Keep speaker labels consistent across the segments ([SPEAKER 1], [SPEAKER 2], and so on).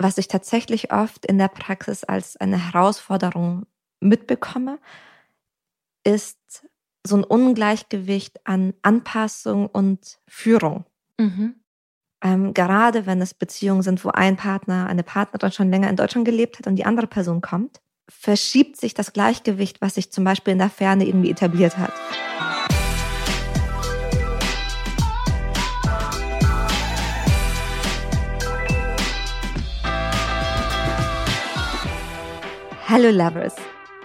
[SPEAKER 1] was ich tatsächlich oft in der Praxis als eine Herausforderung mitbekomme, ist so ein Ungleichgewicht an Anpassung und Führung. Mhm. Ähm, gerade wenn es Beziehungen sind, wo ein Partner, eine Partnerin schon länger in Deutschland gelebt hat und die andere Person kommt, verschiebt sich das Gleichgewicht, was sich zum Beispiel in der Ferne irgendwie etabliert hat. Hallo Lovers!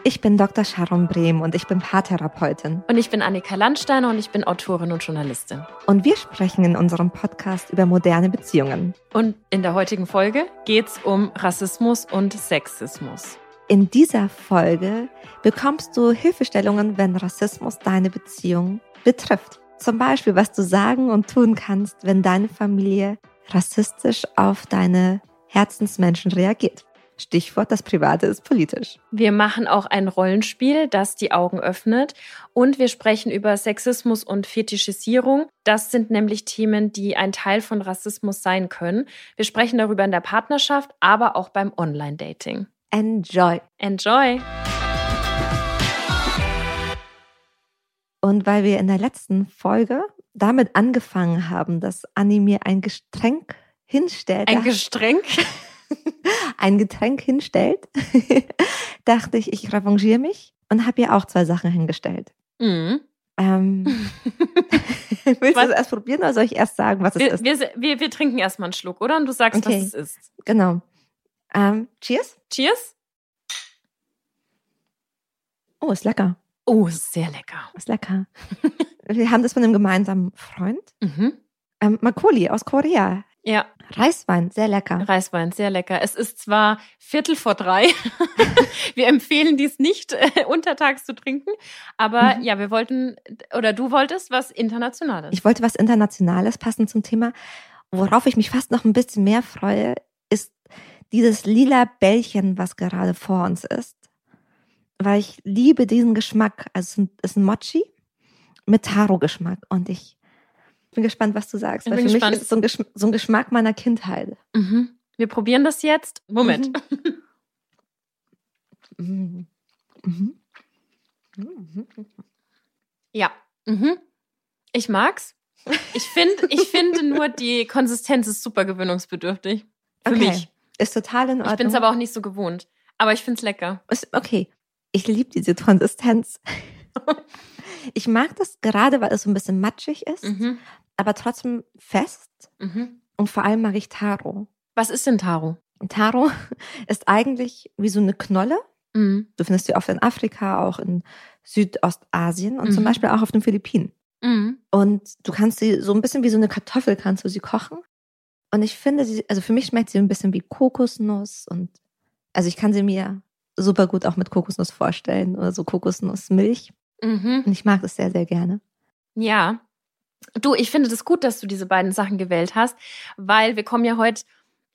[SPEAKER 1] Ich bin Dr. Sharon Brehm und ich bin Paartherapeutin.
[SPEAKER 2] Und ich bin Annika Landsteiner und ich bin Autorin und Journalistin.
[SPEAKER 1] Und wir sprechen in unserem Podcast über moderne Beziehungen.
[SPEAKER 2] Und in der heutigen Folge geht es um Rassismus und Sexismus.
[SPEAKER 1] In dieser Folge bekommst du Hilfestellungen, wenn Rassismus deine Beziehung betrifft. Zum Beispiel, was du sagen und tun kannst, wenn deine Familie rassistisch auf deine Herzensmenschen reagiert. Stichwort, das Private ist politisch.
[SPEAKER 2] Wir machen auch ein Rollenspiel, das die Augen öffnet. Und wir sprechen über Sexismus und Fetischisierung. Das sind nämlich Themen, die ein Teil von Rassismus sein können. Wir sprechen darüber in der Partnerschaft, aber auch beim Online-Dating.
[SPEAKER 1] Enjoy.
[SPEAKER 2] Enjoy.
[SPEAKER 1] Und weil wir in der letzten Folge damit angefangen haben, dass Anni mir ein Gestränk hinstellt.
[SPEAKER 2] Ein Gestränk?
[SPEAKER 1] ein Getränk hinstellt, dachte ich, ich revanchiere mich und habe ihr auch zwei Sachen hingestellt. Mhm. Ähm, willst was? du es erst probieren oder soll ich erst sagen, was
[SPEAKER 2] wir,
[SPEAKER 1] es ist?
[SPEAKER 2] Wir, wir, wir trinken erstmal einen Schluck, oder? Und du sagst, okay. was es ist.
[SPEAKER 1] Genau. Ähm, cheers.
[SPEAKER 2] Cheers.
[SPEAKER 1] Oh, ist lecker.
[SPEAKER 2] Oh, ist sehr lecker.
[SPEAKER 1] Ist lecker. wir haben das von einem gemeinsamen Freund. Mhm. Ähm, Makoli aus Korea.
[SPEAKER 2] Ja.
[SPEAKER 1] Reiswein, sehr lecker.
[SPEAKER 2] Reiswein, sehr lecker. Es ist zwar Viertel vor drei. wir empfehlen dies nicht äh, untertags zu trinken, aber mhm. ja, wir wollten, oder du wolltest was Internationales.
[SPEAKER 1] Ich wollte was Internationales passend zum Thema. Worauf ich mich fast noch ein bisschen mehr freue, ist dieses lila Bällchen, was gerade vor uns ist. Weil ich liebe diesen Geschmack. Also es ist ein Mochi mit Taro-Geschmack und ich bin gespannt, was du sagst. weil für gespannt. mich ist es so ein, Geschm so ein Geschmack meiner Kindheit.
[SPEAKER 2] Mhm. Wir probieren das jetzt. Moment. Mhm. Mhm. Ja. Mhm. Ich mag's. Ich finde ich finde nur, die Konsistenz ist super gewöhnungsbedürftig. Für okay. mich.
[SPEAKER 1] Ist total in Ordnung.
[SPEAKER 2] Ich bin es aber auch nicht so gewohnt. Aber ich finde es lecker.
[SPEAKER 1] Ist, okay. Ich liebe diese Konsistenz. ich mag das gerade, weil es so ein bisschen matschig ist. Mhm aber trotzdem fest. Mhm. Und vor allem mag ich Taro.
[SPEAKER 2] Was ist denn Taro?
[SPEAKER 1] Taro ist eigentlich wie so eine Knolle. Mhm. Du findest sie oft in Afrika, auch in Südostasien und mhm. zum Beispiel auch auf den Philippinen. Mhm. Und du kannst sie so ein bisschen wie so eine Kartoffel kannst du sie kochen. Und ich finde sie, also für mich schmeckt sie ein bisschen wie Kokosnuss und also ich kann sie mir super gut auch mit Kokosnuss vorstellen oder so Kokosnussmilch. Mhm. Und ich mag das sehr, sehr gerne.
[SPEAKER 2] Ja, Du, ich finde das gut, dass du diese beiden Sachen gewählt hast, weil wir kommen ja heute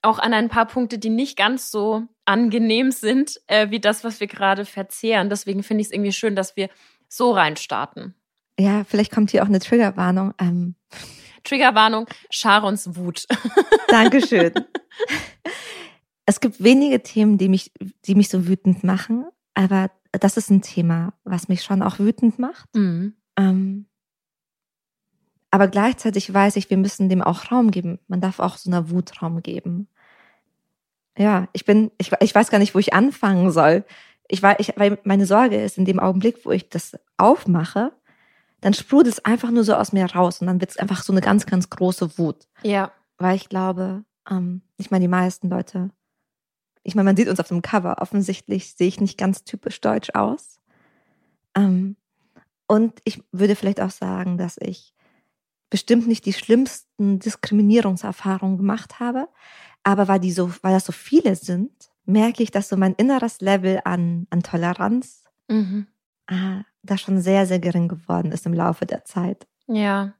[SPEAKER 2] auch an ein paar Punkte, die nicht ganz so angenehm sind, äh, wie das, was wir gerade verzehren. Deswegen finde ich es irgendwie schön, dass wir so reinstarten.
[SPEAKER 1] Ja, vielleicht kommt hier auch eine Triggerwarnung. Ähm.
[SPEAKER 2] Triggerwarnung, Sharons Wut.
[SPEAKER 1] Dankeschön. es gibt wenige Themen, die mich, die mich so wütend machen, aber das ist ein Thema, was mich schon auch wütend macht. Mhm. Ähm, aber gleichzeitig weiß ich, wir müssen dem auch Raum geben. Man darf auch so einer Wut Raum geben. Ja, ich bin, ich, ich weiß gar nicht, wo ich anfangen soll. Ich ich, weil meine Sorge ist, in dem Augenblick, wo ich das aufmache, dann sprudelt es einfach nur so aus mir raus und dann wird es einfach so eine ganz, ganz große Wut.
[SPEAKER 2] Ja.
[SPEAKER 1] Weil ich glaube, ähm, ich meine, die meisten Leute, ich meine, man sieht uns auf dem Cover, offensichtlich sehe ich nicht ganz typisch deutsch aus. Ähm, und ich würde vielleicht auch sagen, dass ich bestimmt nicht die schlimmsten Diskriminierungserfahrungen gemacht habe, aber weil die so, weil das so viele sind, merke ich, dass so mein inneres Level an, an Toleranz mhm. äh, da schon sehr, sehr gering geworden ist im Laufe der Zeit.
[SPEAKER 2] Ja.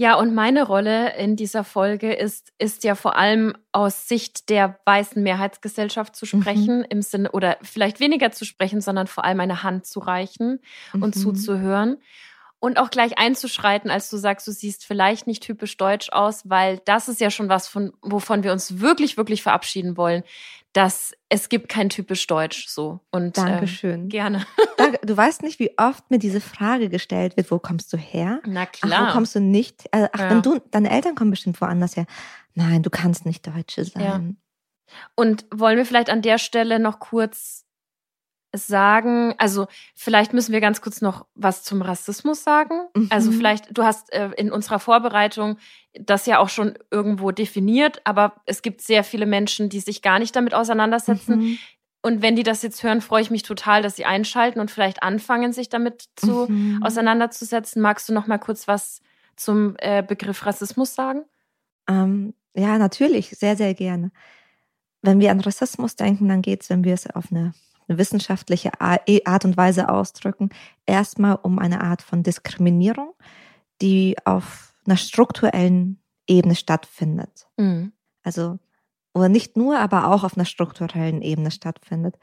[SPEAKER 2] Ja, und meine Rolle in dieser Folge ist, ist ja vor allem aus Sicht der weißen Mehrheitsgesellschaft zu mhm. sprechen, mhm. im Sinne, oder vielleicht weniger zu sprechen, sondern vor allem eine Hand zu reichen mhm. und zuzuhören. Und auch gleich einzuschreiten, als du sagst, du siehst vielleicht nicht typisch deutsch aus, weil das ist ja schon was, von, wovon wir uns wirklich, wirklich verabschieden wollen, dass es gibt kein typisch deutsch so. Und,
[SPEAKER 1] ähm, Dankeschön.
[SPEAKER 2] Ähm, gerne.
[SPEAKER 1] Danke. Du weißt nicht, wie oft mir diese Frage gestellt wird, wo kommst du her?
[SPEAKER 2] Na klar.
[SPEAKER 1] Ach, wo kommst du nicht? Äh, ach, ja. wenn du, deine Eltern kommen bestimmt woanders her. Nein, du kannst nicht Deutsche sein. Ja.
[SPEAKER 2] Und wollen wir vielleicht an der Stelle noch kurz sagen, also vielleicht müssen wir ganz kurz noch was zum Rassismus sagen. Also mhm. Also vielleicht, du hast äh, in unserer Vorbereitung das ja auch schon irgendwo definiert, aber es gibt sehr viele Menschen, die sich gar nicht damit auseinandersetzen. Mhm. Und wenn die das jetzt hören, freue ich mich total, dass sie einschalten und vielleicht anfangen, sich damit zu mhm. auseinanderzusetzen. Magst du noch mal kurz was zum äh, Begriff Rassismus sagen?
[SPEAKER 1] Ähm, ja, natürlich, sehr, sehr gerne. Wenn wir an Rassismus denken, dann geht es, wenn wir es auf eine eine wissenschaftliche e, Art und Weise ausdrücken, erstmal um eine Art von Diskriminierung, die auf einer strukturellen Ebene stattfindet. Mhm. Also, oder nicht nur, aber auch auf einer strukturellen Ebene stattfindet.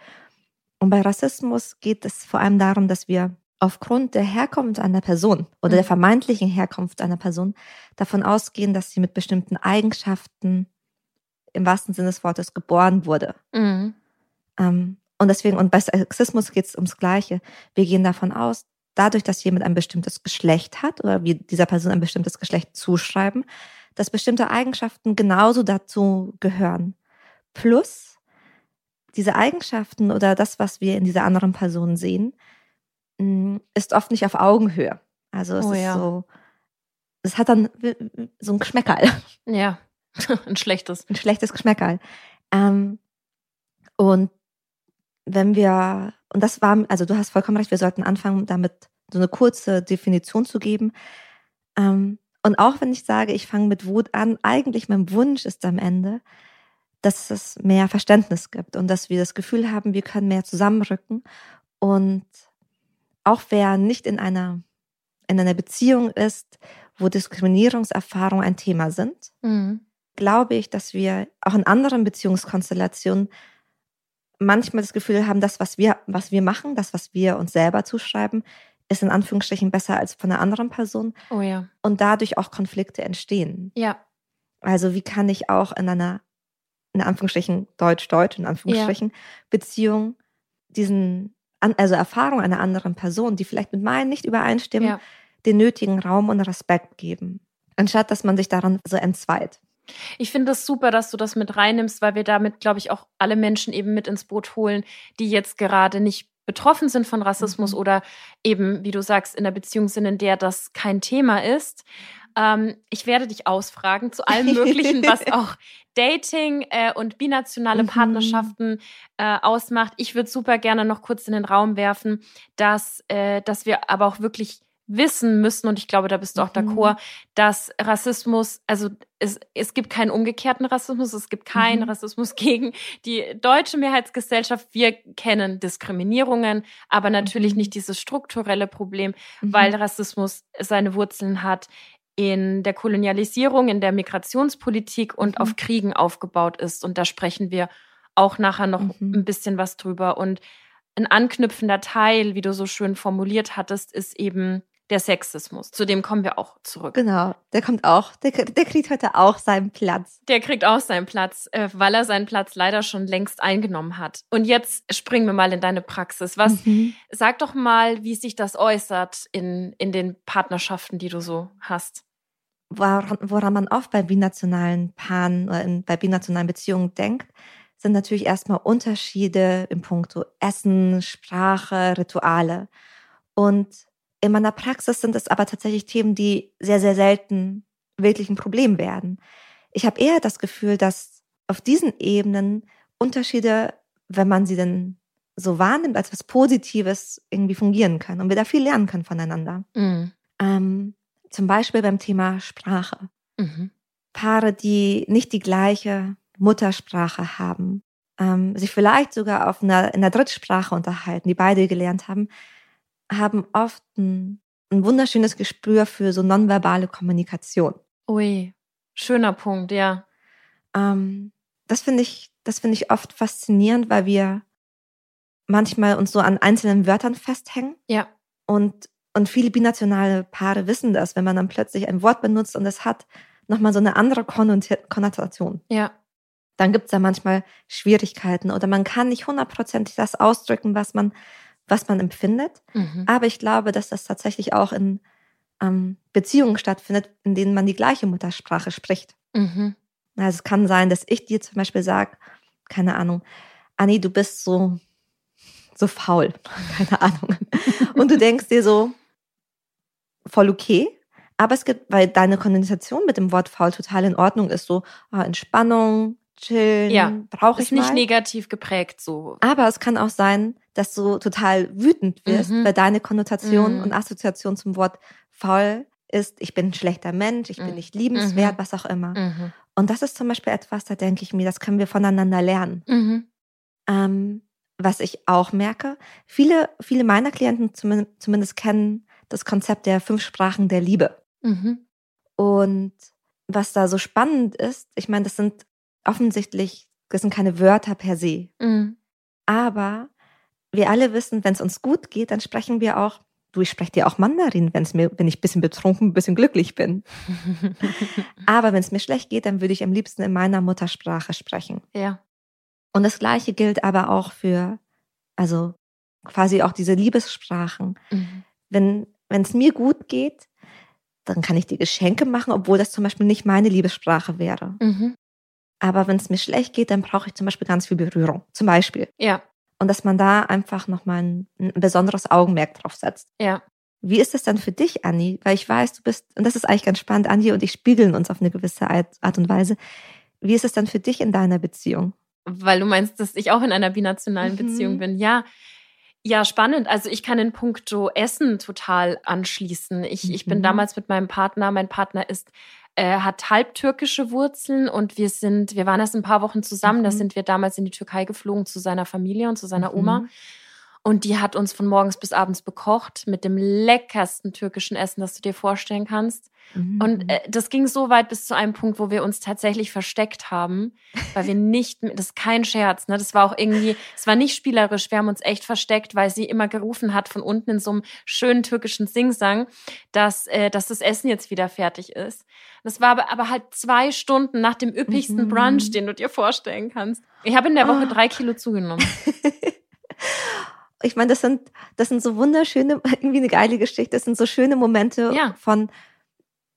[SPEAKER 1] Und bei Rassismus geht es vor allem darum, dass wir aufgrund der Herkunft einer Person oder mhm. der vermeintlichen Herkunft einer Person davon ausgehen, dass sie mit bestimmten Eigenschaften im wahrsten Sinne des Wortes geboren wurde. Mhm. Ähm, und deswegen, und bei Sexismus geht es ums Gleiche. Wir gehen davon aus, dadurch, dass jemand ein bestimmtes Geschlecht hat oder wir dieser Person ein bestimmtes Geschlecht zuschreiben, dass bestimmte Eigenschaften genauso dazu gehören. Plus, diese Eigenschaften oder das, was wir in dieser anderen Person sehen, mm, ist oft nicht auf Augenhöhe. Also es oh, ist ja. so, es hat dann so ein Geschmäckerl.
[SPEAKER 2] Ja, ein schlechtes.
[SPEAKER 1] Ein schlechtes Geschmäckerl. Ähm, und wenn wir, und das war, also du hast vollkommen recht, wir sollten anfangen, damit so eine kurze Definition zu geben. Ähm, und auch wenn ich sage, ich fange mit Wut an, eigentlich mein Wunsch ist am Ende, dass es mehr Verständnis gibt und dass wir das Gefühl haben, wir können mehr zusammenrücken. Und auch wer nicht in einer, in einer Beziehung ist, wo Diskriminierungserfahrungen ein Thema sind, mhm. glaube ich, dass wir auch in anderen Beziehungskonstellationen manchmal das Gefühl haben, das, was wir, was wir machen, das, was wir uns selber zuschreiben, ist in Anführungsstrichen besser als von einer anderen Person.
[SPEAKER 2] Oh ja.
[SPEAKER 1] Und dadurch auch Konflikte entstehen.
[SPEAKER 2] Ja.
[SPEAKER 1] Also wie kann ich auch in einer, in Anführungsstrichen, Deutsch-Deutsch, in Anführungsstrichen, ja. Beziehung diesen, also Erfahrung einer anderen Person, die vielleicht mit meinen nicht übereinstimmen, ja. den nötigen Raum und Respekt geben. Anstatt dass man sich daran so entzweit.
[SPEAKER 2] Ich finde es das super, dass du das mit reinnimmst, weil wir damit, glaube ich, auch alle Menschen eben mit ins Boot holen, die jetzt gerade nicht betroffen sind von Rassismus mhm. oder eben, wie du sagst, in der Beziehung sind, in der das kein Thema ist. Ähm, ich werde dich ausfragen zu allem Möglichen, was auch Dating äh, und binationale mhm. Partnerschaften äh, ausmacht. Ich würde super gerne noch kurz in den Raum werfen, dass, äh, dass wir aber auch wirklich wissen müssen, und ich glaube, da bist du auch mhm. d'accord, dass Rassismus, also es, es gibt keinen umgekehrten Rassismus, es gibt keinen mhm. Rassismus gegen die deutsche Mehrheitsgesellschaft. Wir kennen Diskriminierungen, aber natürlich mhm. nicht dieses strukturelle Problem, mhm. weil Rassismus seine Wurzeln hat in der Kolonialisierung, in der Migrationspolitik und auf mhm. Kriegen aufgebaut ist. Und da sprechen wir auch nachher noch mhm. ein bisschen was drüber. Und ein anknüpfender Teil, wie du so schön formuliert hattest, ist eben der Sexismus. Zu dem kommen wir auch zurück.
[SPEAKER 1] Genau, der kommt auch. Der, der kriegt heute auch seinen Platz.
[SPEAKER 2] Der kriegt auch seinen Platz, äh, weil er seinen Platz leider schon längst eingenommen hat. Und jetzt springen wir mal in deine Praxis. Was, mhm. sag doch mal, wie sich das äußert in, in den Partnerschaften, die du so hast.
[SPEAKER 1] Woran, woran man oft bei binationalen Paaren oder in, bei binationalen Beziehungen denkt, sind natürlich erstmal Unterschiede im Punkto Essen, Sprache, Rituale. Und in meiner Praxis sind es aber tatsächlich Themen, die sehr, sehr selten wirklich ein Problem werden. Ich habe eher das Gefühl, dass auf diesen Ebenen Unterschiede, wenn man sie denn so wahrnimmt, als was Positives irgendwie fungieren können und wir da viel lernen können voneinander. Mhm. Ähm, zum Beispiel beim Thema Sprache. Mhm. Paare, die nicht die gleiche Muttersprache haben, ähm, sich vielleicht sogar auf einer, in einer Drittsprache unterhalten, die beide gelernt haben, haben oft ein, ein wunderschönes Gespür für so nonverbale Kommunikation.
[SPEAKER 2] Ui, schöner Punkt, ja.
[SPEAKER 1] Ähm, das finde ich, das finde ich oft faszinierend, weil wir manchmal uns so an einzelnen Wörtern festhängen.
[SPEAKER 2] Ja.
[SPEAKER 1] Und Und viele binationale Paare wissen das, wenn man dann plötzlich ein Wort benutzt und es hat nochmal so eine andere Konnotation.
[SPEAKER 2] Ja.
[SPEAKER 1] Dann gibt es da manchmal Schwierigkeiten oder man kann nicht hundertprozentig das ausdrücken, was man, was man empfindet. Mhm. Aber ich glaube, dass das tatsächlich auch in ähm, Beziehungen stattfindet, in denen man die gleiche Muttersprache spricht. Mhm. Also es kann sein, dass ich dir zum Beispiel sage, keine Ahnung, Anni, du bist so, so faul, keine Ahnung. Und du denkst dir so, voll okay. Aber es gibt, weil deine Konversation mit dem Wort faul total in Ordnung ist, so oh, Entspannung, chillen, ja, brauche ich
[SPEAKER 2] ist nicht negativ geprägt so.
[SPEAKER 1] Aber es kann auch sein, dass du total wütend wirst, mhm. weil deine Konnotation mhm. und Assoziation zum Wort faul ist, ich bin ein schlechter Mensch, ich mhm. bin nicht liebenswert, mhm. was auch immer. Mhm. Und das ist zum Beispiel etwas, da denke ich mir, das können wir voneinander lernen. Mhm. Ähm, was ich auch merke, viele, viele meiner Klienten zumindest, zumindest kennen das Konzept der fünf Sprachen der Liebe. Und was da so spannend ist, ich meine, das sind offensichtlich, das sind keine Wörter per se. Aber wir alle wissen, wenn es uns gut geht, dann sprechen wir auch, du, ich spreche dir auch Mandarin, wenn es mir, wenn ich ein bisschen betrunken, ein bisschen glücklich bin. Aber wenn es mir schlecht geht, dann würde ich am liebsten in meiner Muttersprache sprechen.
[SPEAKER 2] Ja.
[SPEAKER 1] Und das Gleiche gilt aber auch für, also quasi auch diese Liebessprachen. Mhm. Wenn es mir gut geht, dann kann ich die Geschenke machen, obwohl das zum Beispiel nicht meine Liebessprache wäre. Mhm. Aber wenn es mir schlecht geht, dann brauche ich zum Beispiel ganz viel Berührung. Zum Beispiel.
[SPEAKER 2] Ja.
[SPEAKER 1] Und dass man da einfach nochmal ein, ein besonderes Augenmerk drauf setzt.
[SPEAKER 2] Ja.
[SPEAKER 1] Wie ist das dann für dich, Anni? Weil ich weiß, du bist, und das ist eigentlich ganz spannend, Anni und ich spiegeln uns auf eine gewisse Art und Weise. Wie ist es dann für dich in deiner Beziehung?
[SPEAKER 2] Weil du meinst, dass ich auch in einer binationalen mhm. Beziehung bin. Ja, ja, spannend. Also ich kann in puncto Essen total anschließen. Ich, mhm. ich bin mhm. damals mit meinem Partner, mein Partner ist, äh, hat halbtürkische Wurzeln und wir sind, wir waren erst ein paar Wochen zusammen, mhm. da sind wir damals in die Türkei geflogen zu seiner Familie und zu seiner Oma. Mhm. Und die hat uns von morgens bis abends bekocht mit dem leckersten türkischen Essen, das du dir vorstellen kannst. Mhm. Und äh, das ging so weit bis zu einem Punkt, wo wir uns tatsächlich versteckt haben, weil wir nicht, das ist kein Scherz, ne? Das war auch irgendwie, es war nicht spielerisch, wir haben uns echt versteckt, weil sie immer gerufen hat von unten in so einem schönen türkischen Singsang, dass, äh, dass das Essen jetzt wieder fertig ist. Das war aber, aber halt zwei Stunden nach dem üppigsten mhm. Brunch, den du dir vorstellen kannst. Ich habe in der Woche oh. drei Kilo zugenommen.
[SPEAKER 1] ich meine, das sind, das sind so wunderschöne, irgendwie eine geile Geschichte. Das sind so schöne Momente ja. von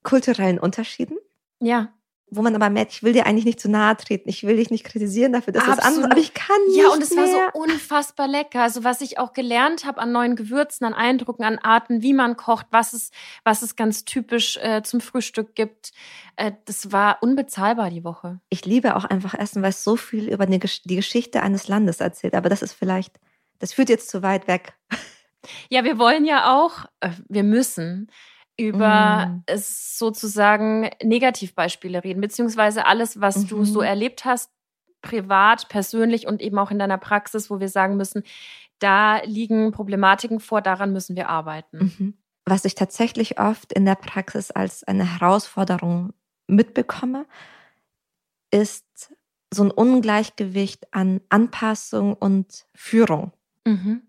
[SPEAKER 1] kulturellen Unterschieden.
[SPEAKER 2] Ja.
[SPEAKER 1] Wo man aber merkt, ich will dir eigentlich nicht zu nahe treten. Ich will dich nicht kritisieren dafür, dass Absolut. das andere, aber ich kann nicht
[SPEAKER 2] Ja, und es war so unfassbar lecker. Also was ich auch gelernt habe an neuen Gewürzen, an Eindrücken, an Arten, wie man kocht, was es, was es ganz typisch äh, zum Frühstück gibt. Äh, das war unbezahlbar die Woche.
[SPEAKER 1] Ich liebe auch einfach Essen, weil es so viel über die Geschichte eines Landes erzählt. Aber das ist vielleicht das führt jetzt zu weit weg.
[SPEAKER 2] Ja, wir wollen ja auch, äh, wir müssen über mm. sozusagen Negativbeispiele reden, beziehungsweise alles, was mhm. du so erlebt hast, privat, persönlich und eben auch in deiner Praxis, wo wir sagen müssen, da liegen Problematiken vor, daran müssen wir arbeiten.
[SPEAKER 1] Mhm. Was ich tatsächlich oft in der Praxis als eine Herausforderung mitbekomme, ist so ein Ungleichgewicht an Anpassung und Führung. Mhm.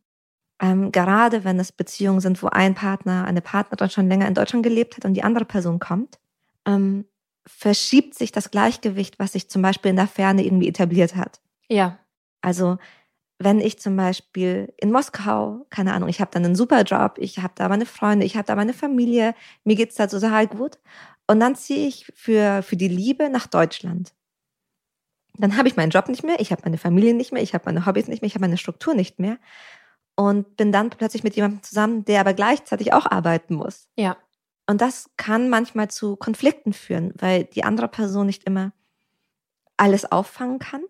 [SPEAKER 1] Ähm, gerade wenn es Beziehungen sind, wo ein Partner, eine Partnerin schon länger in Deutschland gelebt hat und die andere Person kommt, ähm, verschiebt sich das Gleichgewicht, was sich zum Beispiel in der Ferne irgendwie etabliert hat.
[SPEAKER 2] Ja.
[SPEAKER 1] Also wenn ich zum Beispiel in Moskau, keine Ahnung, ich habe dann einen super Job, ich habe da meine Freunde, ich habe da meine Familie, mir geht's da total gut. Und dann ziehe ich für, für die Liebe nach Deutschland. Dann habe ich meinen Job nicht mehr, ich habe meine Familie nicht mehr, ich habe meine Hobbys nicht mehr, ich habe meine Struktur nicht mehr und bin dann plötzlich mit jemandem zusammen, der aber gleichzeitig auch arbeiten muss.
[SPEAKER 2] Ja.
[SPEAKER 1] Und das kann manchmal zu Konflikten führen, weil die andere Person nicht immer alles auffangen kann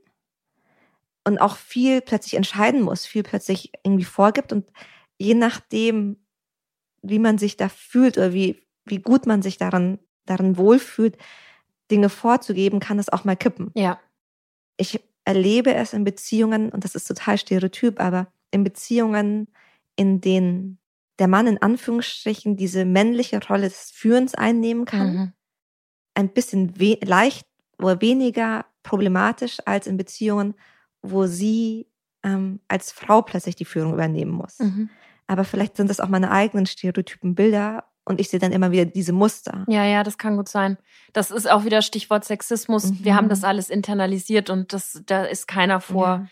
[SPEAKER 1] und auch viel plötzlich entscheiden muss, viel plötzlich irgendwie vorgibt und je nachdem, wie man sich da fühlt oder wie, wie gut man sich daran, daran wohlfühlt, Dinge vorzugeben, kann es auch mal kippen.
[SPEAKER 2] Ja
[SPEAKER 1] ich erlebe es in Beziehungen, und das ist total stereotyp, aber in Beziehungen, in denen der Mann in Anführungsstrichen diese männliche Rolle des Führens einnehmen kann, mhm. ein bisschen leicht oder weniger problematisch als in Beziehungen, wo sie ähm, als Frau plötzlich die Führung übernehmen muss. Mhm. aber vielleicht sind das auch meine eigenen Stereotypen Bilder und ich sehe dann immer wieder diese Muster.
[SPEAKER 2] Ja, ja, das kann gut sein. Das ist auch wieder Stichwort Sexismus. Mhm. Wir haben das alles internalisiert und das, da ist keiner vor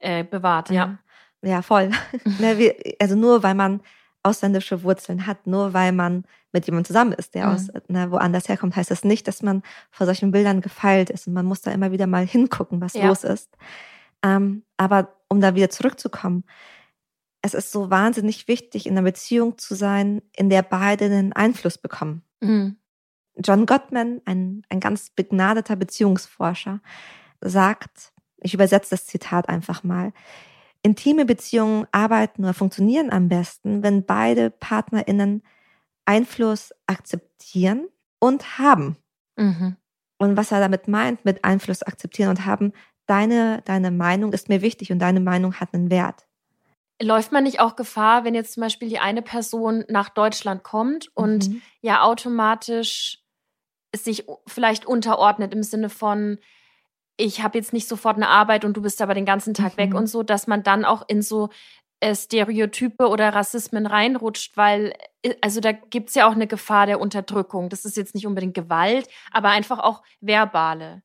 [SPEAKER 2] ja. äh, bewahrt, ja.
[SPEAKER 1] Ja, voll. Ne, also nur weil man ausländische Wurzeln hat, nur weil man mit jemandem zusammen ist, der mhm. aus ne, woanders herkommt, heißt das nicht, dass man vor solchen Bildern gefeilt ist. Und man muss da immer wieder mal hingucken, was ja. los ist. Ähm, aber um da wieder zurückzukommen, es ist so wahnsinnig wichtig, in einer Beziehung zu sein, in der beide einen Einfluss bekommen. Mhm. John Gottman, ein, ein ganz begnadeter Beziehungsforscher, sagt, ich übersetze das Zitat einfach mal, intime Beziehungen arbeiten oder funktionieren am besten, wenn beide PartnerInnen Einfluss akzeptieren und haben. Mhm. Und was er damit meint, mit Einfluss akzeptieren und haben, deine, deine Meinung ist mir wichtig und deine Meinung hat einen Wert.
[SPEAKER 2] Läuft man nicht auch Gefahr, wenn jetzt zum Beispiel die eine Person nach Deutschland kommt und mhm. ja automatisch sich vielleicht unterordnet im Sinne von, ich habe jetzt nicht sofort eine Arbeit und du bist aber den ganzen Tag mhm. weg und so, dass man dann auch in so äh, Stereotype oder Rassismen reinrutscht, weil, äh, also da gibt es ja auch eine Gefahr der Unterdrückung. Das ist jetzt nicht unbedingt Gewalt, aber einfach auch verbale.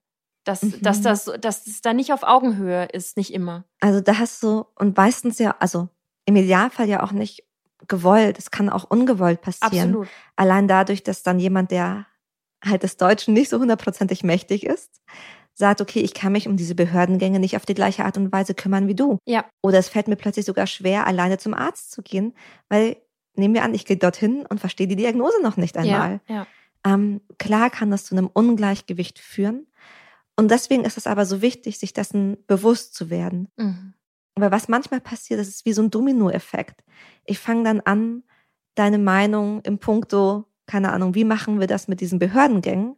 [SPEAKER 2] Dass, mhm. dass, das, dass das da nicht auf Augenhöhe ist, nicht immer.
[SPEAKER 1] Also da hast du, und meistens ja, also im Idealfall ja auch nicht gewollt. Es kann auch ungewollt passieren. Absolut. Allein dadurch, dass dann jemand, der halt des Deutschen nicht so hundertprozentig mächtig ist, sagt, okay, ich kann mich um diese Behördengänge nicht auf die gleiche Art und Weise kümmern wie du.
[SPEAKER 2] Ja.
[SPEAKER 1] Oder es fällt mir plötzlich sogar schwer, alleine zum Arzt zu gehen, weil nehmen wir an, ich gehe dorthin und verstehe die Diagnose noch nicht einmal.
[SPEAKER 2] Ja, ja.
[SPEAKER 1] Ähm, klar kann das zu einem Ungleichgewicht führen. Und deswegen ist es aber so wichtig, sich dessen bewusst zu werden. Mhm. Aber was manchmal passiert, das ist wie so ein Dominoeffekt. Ich fange dann an, deine Meinung im Punkto, keine Ahnung, wie machen wir das mit diesen Behördengängen,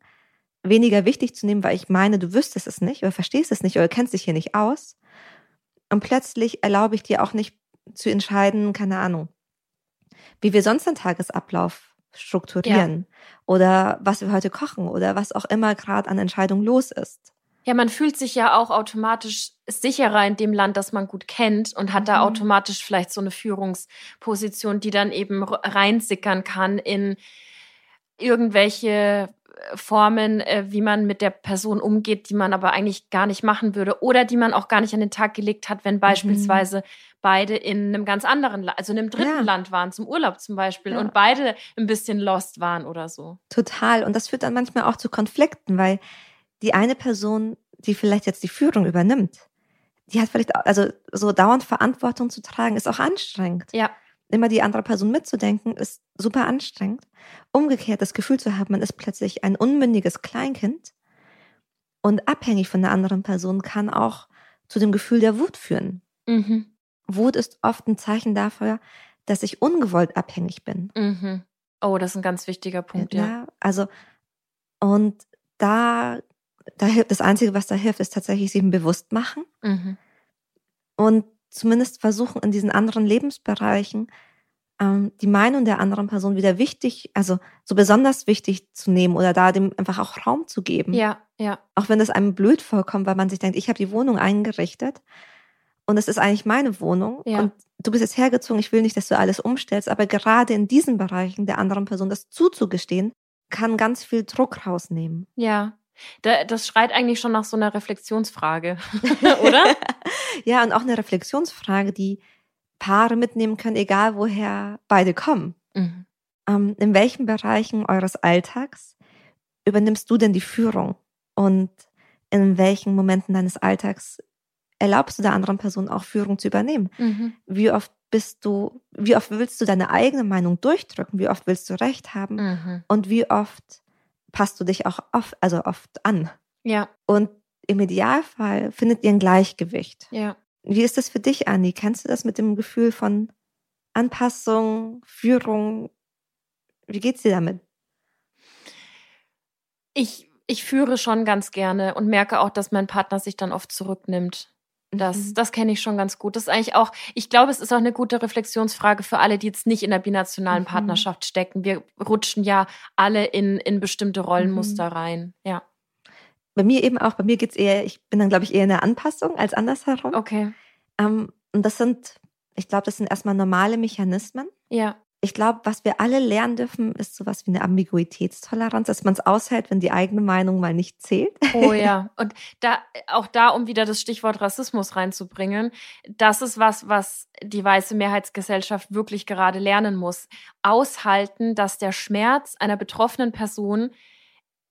[SPEAKER 1] weniger wichtig zu nehmen, weil ich meine, du wüsstest es nicht oder verstehst es nicht oder kennst dich hier nicht aus. Und plötzlich erlaube ich dir auch nicht zu entscheiden, keine Ahnung, wie wir sonst einen Tagesablauf strukturieren ja. oder was wir heute kochen oder was auch immer gerade an Entscheidung los ist.
[SPEAKER 2] Ja, man fühlt sich ja auch automatisch sicherer in dem Land, das man gut kennt und hat mhm. da automatisch vielleicht so eine Führungsposition, die dann eben reinsickern kann in irgendwelche Formen, äh, wie man mit der Person umgeht, die man aber eigentlich gar nicht machen würde oder die man auch gar nicht an den Tag gelegt hat, wenn mhm. beispielsweise mhm. beide in einem ganz anderen, Land, also in einem dritten ja. Land waren, zum Urlaub zum Beispiel, ja. und beide ein bisschen lost waren oder so.
[SPEAKER 1] Total. Und das führt dann manchmal auch zu Konflikten, weil die eine Person, die vielleicht jetzt die Führung übernimmt, die hat vielleicht, also so dauernd Verantwortung zu tragen, ist auch anstrengend.
[SPEAKER 2] Ja
[SPEAKER 1] immer die andere Person mitzudenken, ist super anstrengend. Umgekehrt das Gefühl zu haben, man ist plötzlich ein unmündiges Kleinkind und abhängig von der anderen Person kann auch zu dem Gefühl der Wut führen. Mhm. Wut ist oft ein Zeichen dafür, dass ich ungewollt abhängig bin.
[SPEAKER 2] Mhm. Oh, das ist ein ganz wichtiger Punkt, ja. ja.
[SPEAKER 1] Also, und da, da hilft, das Einzige, was da hilft, ist tatsächlich sich bewusst machen. Mhm. Und zumindest versuchen, in diesen anderen Lebensbereichen ähm, die Meinung der anderen Person wieder wichtig, also so besonders wichtig zu nehmen oder da dem einfach auch Raum zu geben.
[SPEAKER 2] Ja, ja.
[SPEAKER 1] Auch wenn das einem blöd vorkommt, weil man sich denkt, ich habe die Wohnung eingerichtet und es ist eigentlich meine Wohnung ja. und du bist jetzt hergezogen, ich will nicht, dass du alles umstellst, aber gerade in diesen Bereichen der anderen Person das zuzugestehen, kann ganz viel Druck rausnehmen.
[SPEAKER 2] Ja, das schreit eigentlich schon nach so einer Reflexionsfrage, oder?
[SPEAKER 1] ja, und auch eine Reflexionsfrage, die Paare mitnehmen können, egal woher beide kommen. Mhm. Ähm, in welchen Bereichen eures Alltags übernimmst du denn die Führung? Und in welchen Momenten deines Alltags erlaubst du der anderen Person auch Führung zu übernehmen? Mhm. Wie oft bist du, wie oft willst du deine eigene Meinung durchdrücken? Wie oft willst du Recht haben? Mhm. Und wie oft passt du dich auch oft, also oft an.
[SPEAKER 2] Ja.
[SPEAKER 1] Und im Idealfall findet ihr ein Gleichgewicht.
[SPEAKER 2] Ja.
[SPEAKER 1] Wie ist das für dich, Anni? Kennst du das mit dem Gefühl von Anpassung, Führung? Wie geht's dir damit?
[SPEAKER 2] Ich, ich führe schon ganz gerne und merke auch, dass mein Partner sich dann oft zurücknimmt. Das, mhm. das kenne ich schon ganz gut. Das ist eigentlich auch, ich glaube, es ist auch eine gute Reflexionsfrage für alle, die jetzt nicht in der binationalen mhm. Partnerschaft stecken. Wir rutschen ja alle in, in bestimmte Rollenmuster mhm. rein. Ja.
[SPEAKER 1] Bei mir eben auch, bei mir geht es eher, ich bin dann, glaube ich, eher in der Anpassung als andersherum.
[SPEAKER 2] Okay.
[SPEAKER 1] Ähm, und das sind, Ich glaube, das sind erstmal normale Mechanismen.
[SPEAKER 2] Ja
[SPEAKER 1] ich glaube, was wir alle lernen dürfen, ist sowas wie eine Ambiguitätstoleranz, dass man es aushält, wenn die eigene Meinung mal nicht zählt.
[SPEAKER 2] Oh ja. Und da, auch da, um wieder das Stichwort Rassismus reinzubringen, das ist was, was die weiße Mehrheitsgesellschaft wirklich gerade lernen muss. Aushalten, dass der Schmerz einer betroffenen Person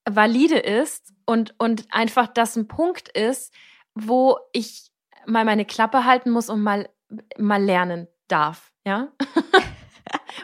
[SPEAKER 2] valide ist und, und einfach das ein Punkt ist, wo ich mal meine Klappe halten muss und mal, mal lernen darf. Ja.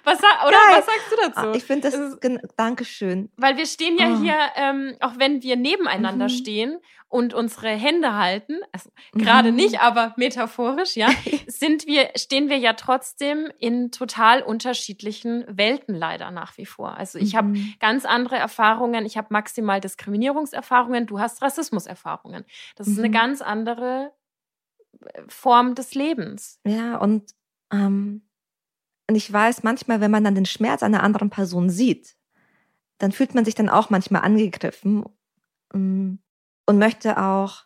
[SPEAKER 2] Was, oder was sagst du dazu?
[SPEAKER 1] Ah, ich finde das, ist, Dankeschön.
[SPEAKER 2] Weil wir stehen ja oh. hier, ähm, auch wenn wir nebeneinander mhm. stehen und unsere Hände halten, also mhm. gerade nicht, aber metaphorisch, ja, sind wir, stehen wir ja trotzdem in total unterschiedlichen Welten leider nach wie vor. Also ich mhm. habe ganz andere Erfahrungen, ich habe maximal Diskriminierungserfahrungen, du hast Rassismuserfahrungen. Das ist eine mhm. ganz andere äh, Form des Lebens.
[SPEAKER 1] Ja, und ähm, und ich weiß manchmal, wenn man dann den Schmerz einer anderen Person sieht, dann fühlt man sich dann auch manchmal angegriffen mm, und möchte auch,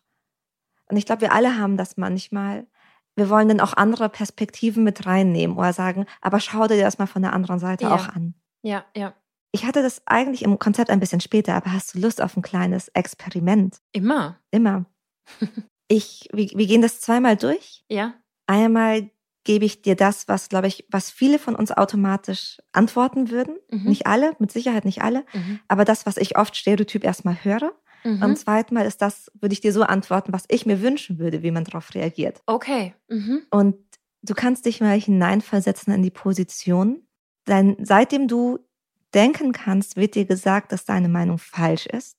[SPEAKER 1] und ich glaube, wir alle haben das manchmal, wir wollen dann auch andere Perspektiven mit reinnehmen oder sagen, aber schau dir das mal von der anderen Seite
[SPEAKER 2] ja.
[SPEAKER 1] auch an.
[SPEAKER 2] Ja, ja.
[SPEAKER 1] Ich hatte das eigentlich im Konzept ein bisschen später, aber hast du Lust auf ein kleines Experiment?
[SPEAKER 2] Immer.
[SPEAKER 1] Immer. ich, wir, wir gehen das zweimal durch.
[SPEAKER 2] Ja.
[SPEAKER 1] Einmal gebe ich dir das, was, glaube ich, was viele von uns automatisch antworten würden. Mhm. Nicht alle, mit Sicherheit nicht alle, mhm. aber das, was ich oft stereotyp erstmal höre. Mhm. Und zweitmal ist das, würde ich dir so antworten, was ich mir wünschen würde, wie man darauf reagiert.
[SPEAKER 2] Okay. Mhm.
[SPEAKER 1] Und du kannst dich mal hineinversetzen in die Position. Denn seitdem du denken kannst, wird dir gesagt, dass deine Meinung falsch ist,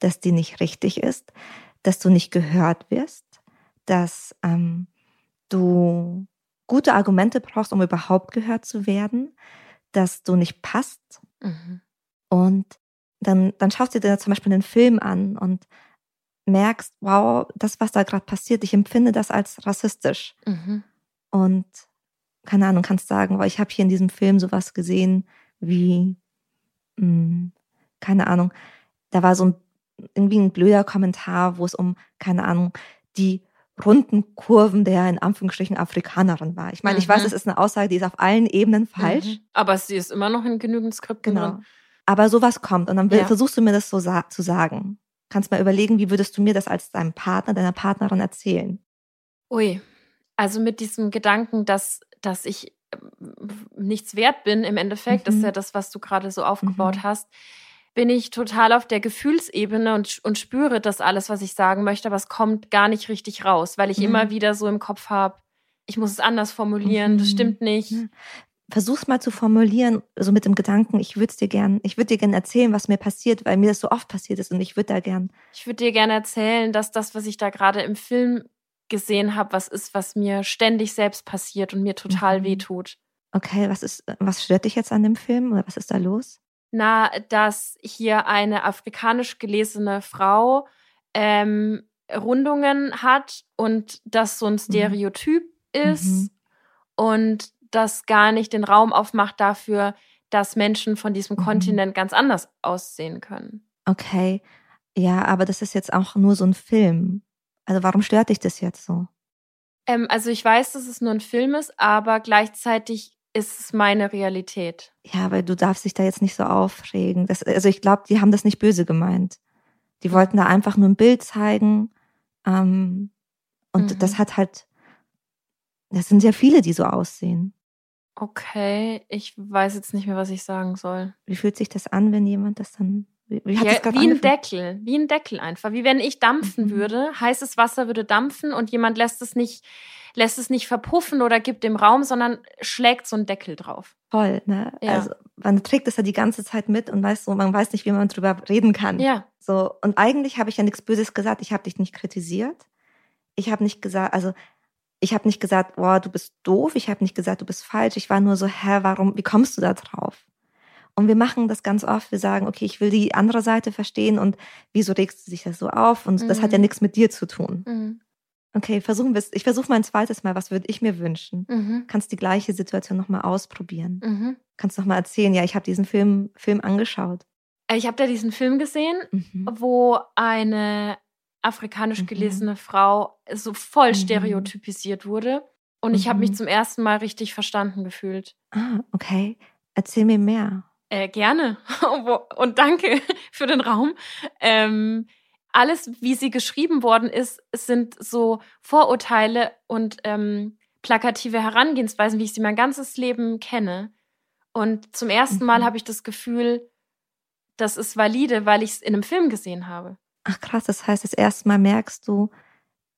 [SPEAKER 1] dass die nicht richtig ist, dass du nicht gehört wirst, dass ähm, du gute Argumente brauchst, um überhaupt gehört zu werden, dass du nicht passt. Mhm. Und dann, dann schaust du dir zum Beispiel einen Film an und merkst, wow, das, was da gerade passiert, ich empfinde das als rassistisch. Mhm. Und keine Ahnung, kannst sagen, wow, ich habe hier in diesem Film sowas gesehen wie, mh, hm, keine Ahnung, da war so ein irgendwie ein blöder Kommentar, wo es um, keine Ahnung, die runden Kurven der in Anführungsstrichen Afrikanerin war. Ich meine, mhm. ich weiß, mhm. es ist eine Aussage, die ist auf allen Ebenen falsch. Mhm.
[SPEAKER 2] Aber sie ist immer noch in genügend Skripten genau. drin.
[SPEAKER 1] Aber sowas kommt und dann ja. versuchst du mir das so sa zu sagen. Kannst mal überlegen, wie würdest du mir das als deinem Partner, deiner Partnerin erzählen?
[SPEAKER 2] Ui, also mit diesem Gedanken, dass, dass ich äh, nichts wert bin im Endeffekt, mhm. das ist ja das, was du gerade so aufgebaut mhm. hast bin ich total auf der Gefühlsebene und, und spüre das alles, was ich sagen möchte, aber es kommt gar nicht richtig raus, weil ich mhm. immer wieder so im Kopf habe, ich muss es anders formulieren, mhm. das stimmt nicht. Ja.
[SPEAKER 1] Versuch's mal zu formulieren, so mit dem Gedanken, ich würde dir gern, ich würde dir gern erzählen, was mir passiert, weil mir das so oft passiert ist und ich würde da gern.
[SPEAKER 2] Ich würde dir gerne erzählen, dass das, was ich da gerade im Film gesehen habe, was ist, was mir ständig selbst passiert und mir total mhm. wehtut.
[SPEAKER 1] Okay, was ist, was stört dich jetzt an dem Film oder was ist da los?
[SPEAKER 2] Na, dass hier eine afrikanisch gelesene Frau ähm, Rundungen hat und das so ein mhm. Stereotyp mhm. ist und das gar nicht den Raum aufmacht dafür, dass Menschen von diesem mhm. Kontinent ganz anders aussehen können.
[SPEAKER 1] Okay, ja, aber das ist jetzt auch nur so ein Film. Also warum stört dich das jetzt so?
[SPEAKER 2] Ähm, also ich weiß, dass es nur ein Film ist, aber gleichzeitig ist es meine Realität.
[SPEAKER 1] Ja, weil du darfst dich da jetzt nicht so aufregen. Das, also ich glaube, die haben das nicht böse gemeint. Die wollten da einfach nur ein Bild zeigen. Ähm, und mhm. das hat halt, das sind sehr viele, die so aussehen.
[SPEAKER 2] Okay, ich weiß jetzt nicht mehr, was ich sagen soll.
[SPEAKER 1] Wie fühlt sich das an, wenn jemand das dann
[SPEAKER 2] wie, wie, ja, wie ein Deckel, wie ein Deckel einfach. Wie wenn ich dampfen mhm. würde, heißes Wasser würde dampfen und jemand lässt es nicht lässt es nicht verpuffen oder gibt dem Raum, sondern schlägt so einen Deckel drauf.
[SPEAKER 1] Voll, ne? Ja. Also man trägt es ja die ganze Zeit mit und weiß so, man weiß nicht, wie man drüber reden kann.
[SPEAKER 2] Ja.
[SPEAKER 1] So und eigentlich habe ich ja nichts Böses gesagt. Ich habe dich nicht kritisiert. Ich habe nicht gesagt, also ich habe nicht gesagt, boah, du bist doof. Ich habe nicht gesagt, du bist falsch. Ich war nur so, hä, warum? Wie kommst du da drauf? Und wir machen das ganz oft. Wir sagen, okay, ich will die andere Seite verstehen und wieso regst du dich das so auf? Und mhm. das hat ja mhm. nichts mit dir zu tun. Mhm. Okay, versuchen wir es. Ich versuche mal ein zweites Mal. Was würde ich mir wünschen? Mhm. Kannst die gleiche Situation nochmal ausprobieren. Mhm. Kannst nochmal erzählen, ja, ich habe diesen Film, Film angeschaut.
[SPEAKER 2] Ich habe da diesen Film gesehen, mhm. wo eine afrikanisch mhm. gelesene Frau so voll mhm. stereotypisiert wurde. Und ich habe mich mhm. zum ersten Mal richtig verstanden gefühlt.
[SPEAKER 1] Ah, okay. Erzähl mir mehr.
[SPEAKER 2] Äh, gerne. Und danke für den Raum. Ähm, alles, wie sie geschrieben worden ist, sind so Vorurteile und ähm, plakative Herangehensweisen, wie ich sie mein ganzes Leben kenne. Und zum ersten Mal mhm. habe ich das Gefühl, das ist valide, weil ich es in einem Film gesehen habe.
[SPEAKER 1] Ach krass, das heißt, das erste Mal merkst du,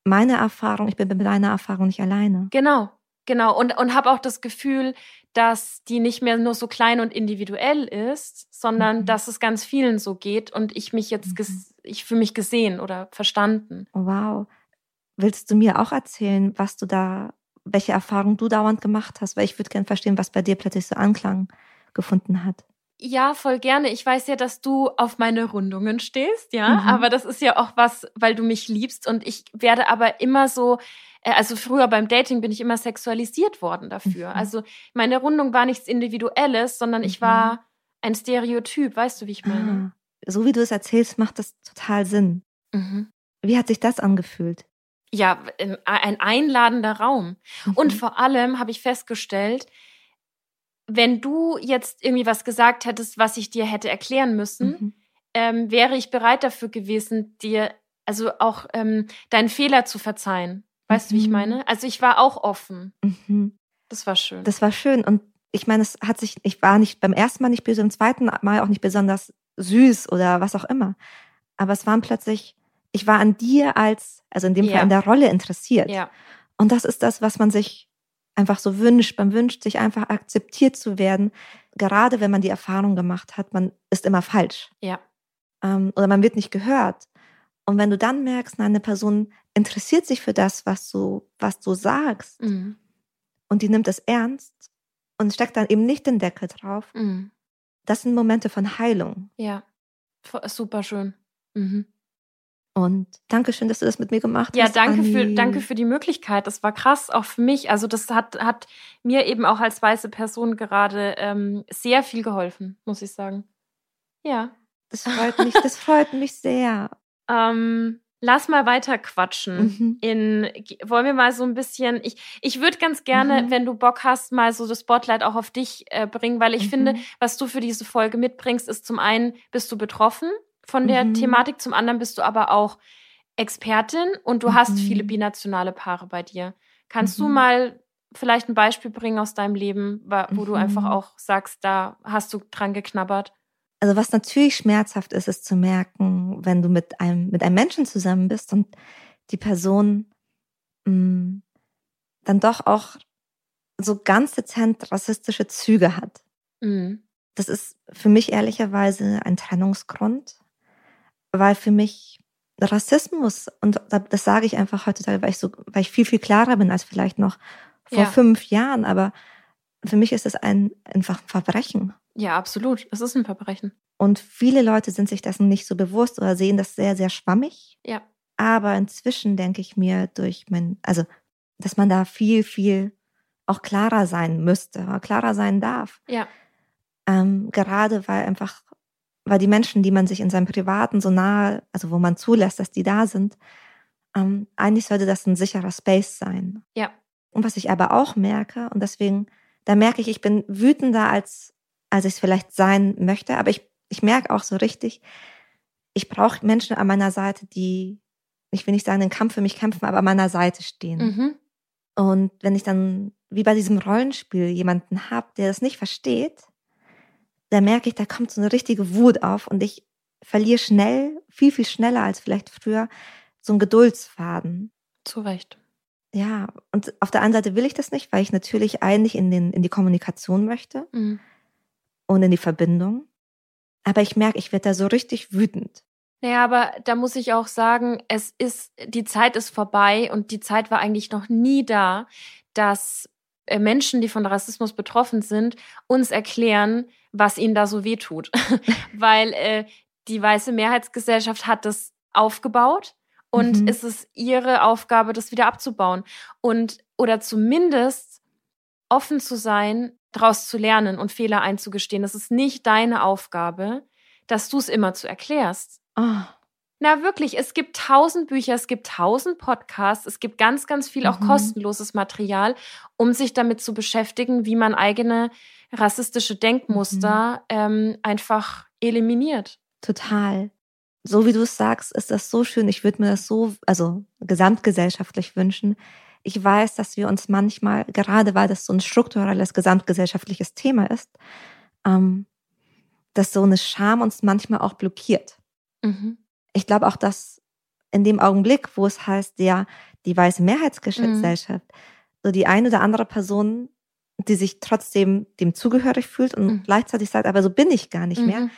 [SPEAKER 1] meine Erfahrung, ich bin mit deiner Erfahrung nicht alleine.
[SPEAKER 2] Genau, genau. Und, und habe auch das Gefühl, dass die nicht mehr nur so klein und individuell ist, sondern mhm. dass es ganz vielen so geht und ich mich jetzt, mhm. Ich fühle mich gesehen oder verstanden.
[SPEAKER 1] Wow. Willst du mir auch erzählen, was du da, welche Erfahrung du dauernd gemacht hast? Weil ich würde gerne verstehen, was bei dir plötzlich so Anklang gefunden hat.
[SPEAKER 2] Ja, voll gerne. Ich weiß ja, dass du auf meine Rundungen stehst, ja. Mhm. Aber das ist ja auch was, weil du mich liebst. Und ich werde aber immer so, äh, also früher beim Dating bin ich immer sexualisiert worden dafür. Mhm. Also meine Rundung war nichts Individuelles, sondern ich war mhm. ein Stereotyp. Weißt du, wie ich meine?
[SPEAKER 1] So wie du es erzählst, macht das total Sinn. Mhm. Wie hat sich das angefühlt?
[SPEAKER 2] Ja, ein einladender Raum. Und mhm. vor allem habe ich festgestellt, wenn du jetzt irgendwie was gesagt hättest, was ich dir hätte erklären müssen, mhm. ähm, wäre ich bereit dafür gewesen, dir also auch ähm, deinen Fehler zu verzeihen. Weißt du, wie ich mhm. meine? Also ich war auch offen. Mhm. Das war schön.
[SPEAKER 1] Das war schön. Und ich meine, es hat sich, ich war nicht beim ersten Mal nicht böse, im zweiten Mal auch nicht besonders süß oder was auch immer. Aber es waren plötzlich, ich war an dir als, also in dem ja. Fall in der Rolle interessiert. Ja. Und das ist das, was man sich einfach so wünscht. Man wünscht sich einfach akzeptiert zu werden, gerade wenn man die Erfahrung gemacht hat, man ist immer falsch. Ja. Ähm, oder man wird nicht gehört. Und wenn du dann merkst, na, eine Person interessiert sich für das, was du, was du sagst, mhm. und die nimmt es ernst und steckt dann eben nicht den Deckel drauf, mhm. Das sind Momente von Heilung.
[SPEAKER 2] Ja, super schön. Mhm.
[SPEAKER 1] Und danke schön, dass du das mit mir gemacht
[SPEAKER 2] ja,
[SPEAKER 1] hast.
[SPEAKER 2] Ja, danke für, danke für die Möglichkeit. Das war krass, auch für mich. Also das hat, hat mir eben auch als weiße Person gerade ähm, sehr viel geholfen, muss ich sagen. Ja.
[SPEAKER 1] Das freut mich, das freut mich sehr.
[SPEAKER 2] Ähm, lass mal weiter quatschen. Mhm. In, wollen wir mal so ein bisschen, ich, ich würde ganz gerne, mhm. wenn du Bock hast, mal so das Spotlight auch auf dich äh, bringen, weil ich mhm. finde, was du für diese Folge mitbringst, ist zum einen, bist du betroffen von der mhm. Thematik, zum anderen bist du aber auch Expertin und du mhm. hast viele binationale Paare bei dir. Kannst mhm. du mal vielleicht ein Beispiel bringen aus deinem Leben, wo du einfach mhm. auch sagst, da hast du dran geknabbert?
[SPEAKER 1] Also was natürlich schmerzhaft ist, ist zu merken, wenn du mit einem, mit einem Menschen zusammen bist und die Person mh, mm, dann doch auch so ganz dezent rassistische Züge hat. Mhm. Das ist für mich ehrlicherweise ein Trennungsgrund weil für mich Rassismus, und das sage ich einfach heutzutage, weil ich so, weil ich viel, viel klarer bin als vielleicht noch vor ja. fünf Jahren, aber für mich ist es ein, einfach ein Verbrechen.
[SPEAKER 2] Ja, absolut. Es ist ein Verbrechen.
[SPEAKER 1] Und viele Leute sind sich dessen nicht so bewusst oder sehen das sehr, sehr schwammig. Ja. Aber inzwischen denke ich mir durch mein, also, dass man da viel, viel auch klarer sein müsste, klarer sein darf. Ja. Ähm, gerade weil einfach weil die Menschen, die man sich in seinem Privaten so nahe, also wo man zulässt, dass die da sind, ähm, eigentlich sollte das ein sicherer Space sein. Ja. Und was ich aber auch merke, und deswegen, da merke ich, ich bin wütender, als, als ich es vielleicht sein möchte, aber ich, ich merke auch so richtig, ich brauche Menschen an meiner Seite, die, ich will nicht sagen, den Kampf für mich kämpfen, aber an meiner Seite stehen. Mhm. Und wenn ich dann, wie bei diesem Rollenspiel, jemanden habe, der das nicht versteht, da merke ich, da kommt so eine richtige Wut auf und ich verliere schnell, viel, viel schneller als vielleicht früher, so einen Geduldsfaden.
[SPEAKER 2] Zu Recht.
[SPEAKER 1] Ja, und auf der einen Seite will ich das nicht, weil ich natürlich eigentlich in, den, in die Kommunikation möchte mhm. In die Verbindung. Aber ich merke, ich werde da so richtig wütend.
[SPEAKER 2] Naja, aber da muss ich auch sagen, es ist, die Zeit ist vorbei und die Zeit war eigentlich noch nie da, dass äh, Menschen, die von Rassismus betroffen sind, uns erklären, was ihnen da so wehtut. Weil äh, die weiße Mehrheitsgesellschaft hat das aufgebaut und mhm. es ist ihre Aufgabe, das wieder abzubauen. Und oder zumindest offen zu sein, daraus zu lernen und Fehler einzugestehen. Das ist nicht deine Aufgabe, dass du es immer zu erklärst.
[SPEAKER 1] Oh,
[SPEAKER 2] Na wirklich, es gibt tausend Bücher, es gibt tausend Podcasts, es gibt ganz, ganz viel auch mhm. kostenloses Material, um sich damit zu beschäftigen, wie man eigene rassistische Denkmuster mhm. ähm, einfach eliminiert.
[SPEAKER 1] Total. So wie du es sagst, ist das so schön. Ich würde mir das so, also gesamtgesellschaftlich wünschen. Ich weiß, dass wir uns manchmal, gerade weil das so ein strukturelles gesamtgesellschaftliches Thema ist, ähm, dass so eine Scham uns manchmal auch blockiert. Mhm. Ich glaube auch, dass in dem Augenblick, wo es heißt, ja, die weiße Mehrheitsgesellschaft, mhm. so die eine oder andere Person, die sich trotzdem dem zugehörig fühlt und mhm. gleichzeitig sagt, aber so bin ich gar nicht mehr, mhm.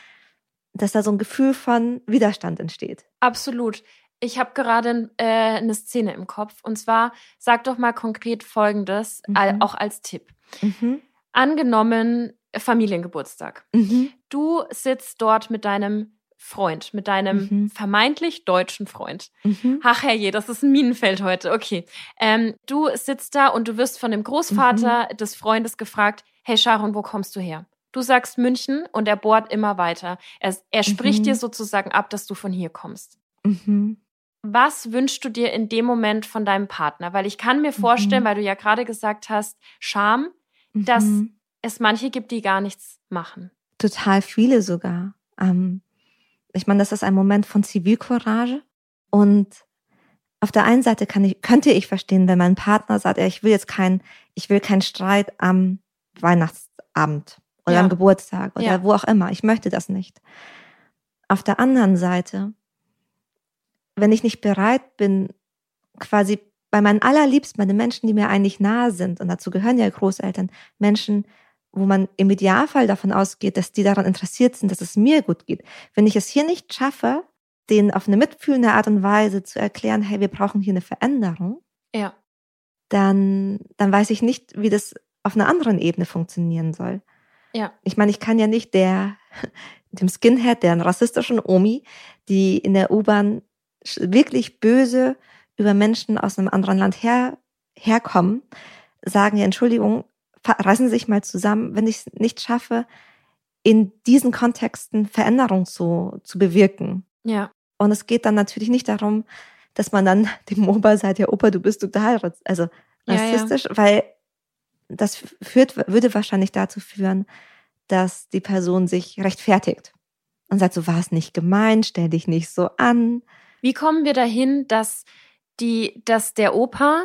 [SPEAKER 1] dass da so ein Gefühl von Widerstand entsteht.
[SPEAKER 2] Absolut. Ich habe gerade äh, eine Szene im Kopf. Und zwar, sag doch mal konkret Folgendes, mhm. auch als Tipp. Mhm. Angenommen, Familiengeburtstag. Mhm. Du sitzt dort mit deinem Freund, mit deinem mhm. vermeintlich deutschen Freund. Mhm. Ach herrje, das ist ein Minenfeld heute. Okay. Ähm, du sitzt da und du wirst von dem Großvater mhm. des Freundes gefragt, hey Sharon, wo kommst du her? Du sagst München und er bohrt immer weiter. Er, er spricht mhm. dir sozusagen ab, dass du von hier kommst. Mhm. Was wünschst du dir in dem Moment von deinem Partner? Weil ich kann mir vorstellen, mhm. weil du ja gerade gesagt hast, Scham, dass es manche gibt, die gar nichts machen.
[SPEAKER 1] Total viele sogar. Ähm, ich meine, das ist ein Moment von Zivilcourage. Und auf der einen Seite kann ich, könnte ich verstehen, wenn mein Partner sagt, ja, ich will jetzt kein, ich will keinen Streit am Weihnachtsabend oder ja. am Geburtstag oder ja. wo auch immer. Ich möchte das nicht. Auf der anderen Seite, wenn ich nicht bereit bin, quasi bei meinen allerliebsten, bei den Menschen, die mir eigentlich nahe sind, und dazu gehören ja Großeltern, Menschen, wo man im Idealfall davon ausgeht, dass die daran interessiert sind, dass es mir gut geht. Wenn ich es hier nicht schaffe, denen auf eine mitfühlende Art und Weise zu erklären, hey, wir brauchen hier eine Veränderung,
[SPEAKER 2] ja.
[SPEAKER 1] dann, dann weiß ich nicht, wie das auf einer anderen Ebene funktionieren soll.
[SPEAKER 2] Ja.
[SPEAKER 1] Ich meine, ich kann ja nicht der, dem Skinhead, der rassistischen Omi, die in der U-Bahn wirklich böse über Menschen aus einem anderen Land her, herkommen, sagen, ja, Entschuldigung, reißen Sie sich mal zusammen, wenn ich es nicht schaffe, in diesen Kontexten Veränderung zu, zu bewirken.
[SPEAKER 2] Ja.
[SPEAKER 1] Und es geht dann natürlich nicht darum, dass man dann dem Opa sagt, ja, Opa, du bist total also rassistisch, ja, ja. weil das führt, würde wahrscheinlich dazu führen, dass die Person sich rechtfertigt und sagt, so war es nicht gemeint, stell dich nicht so an.
[SPEAKER 2] Wie kommen wir dahin, dass die, dass der Opa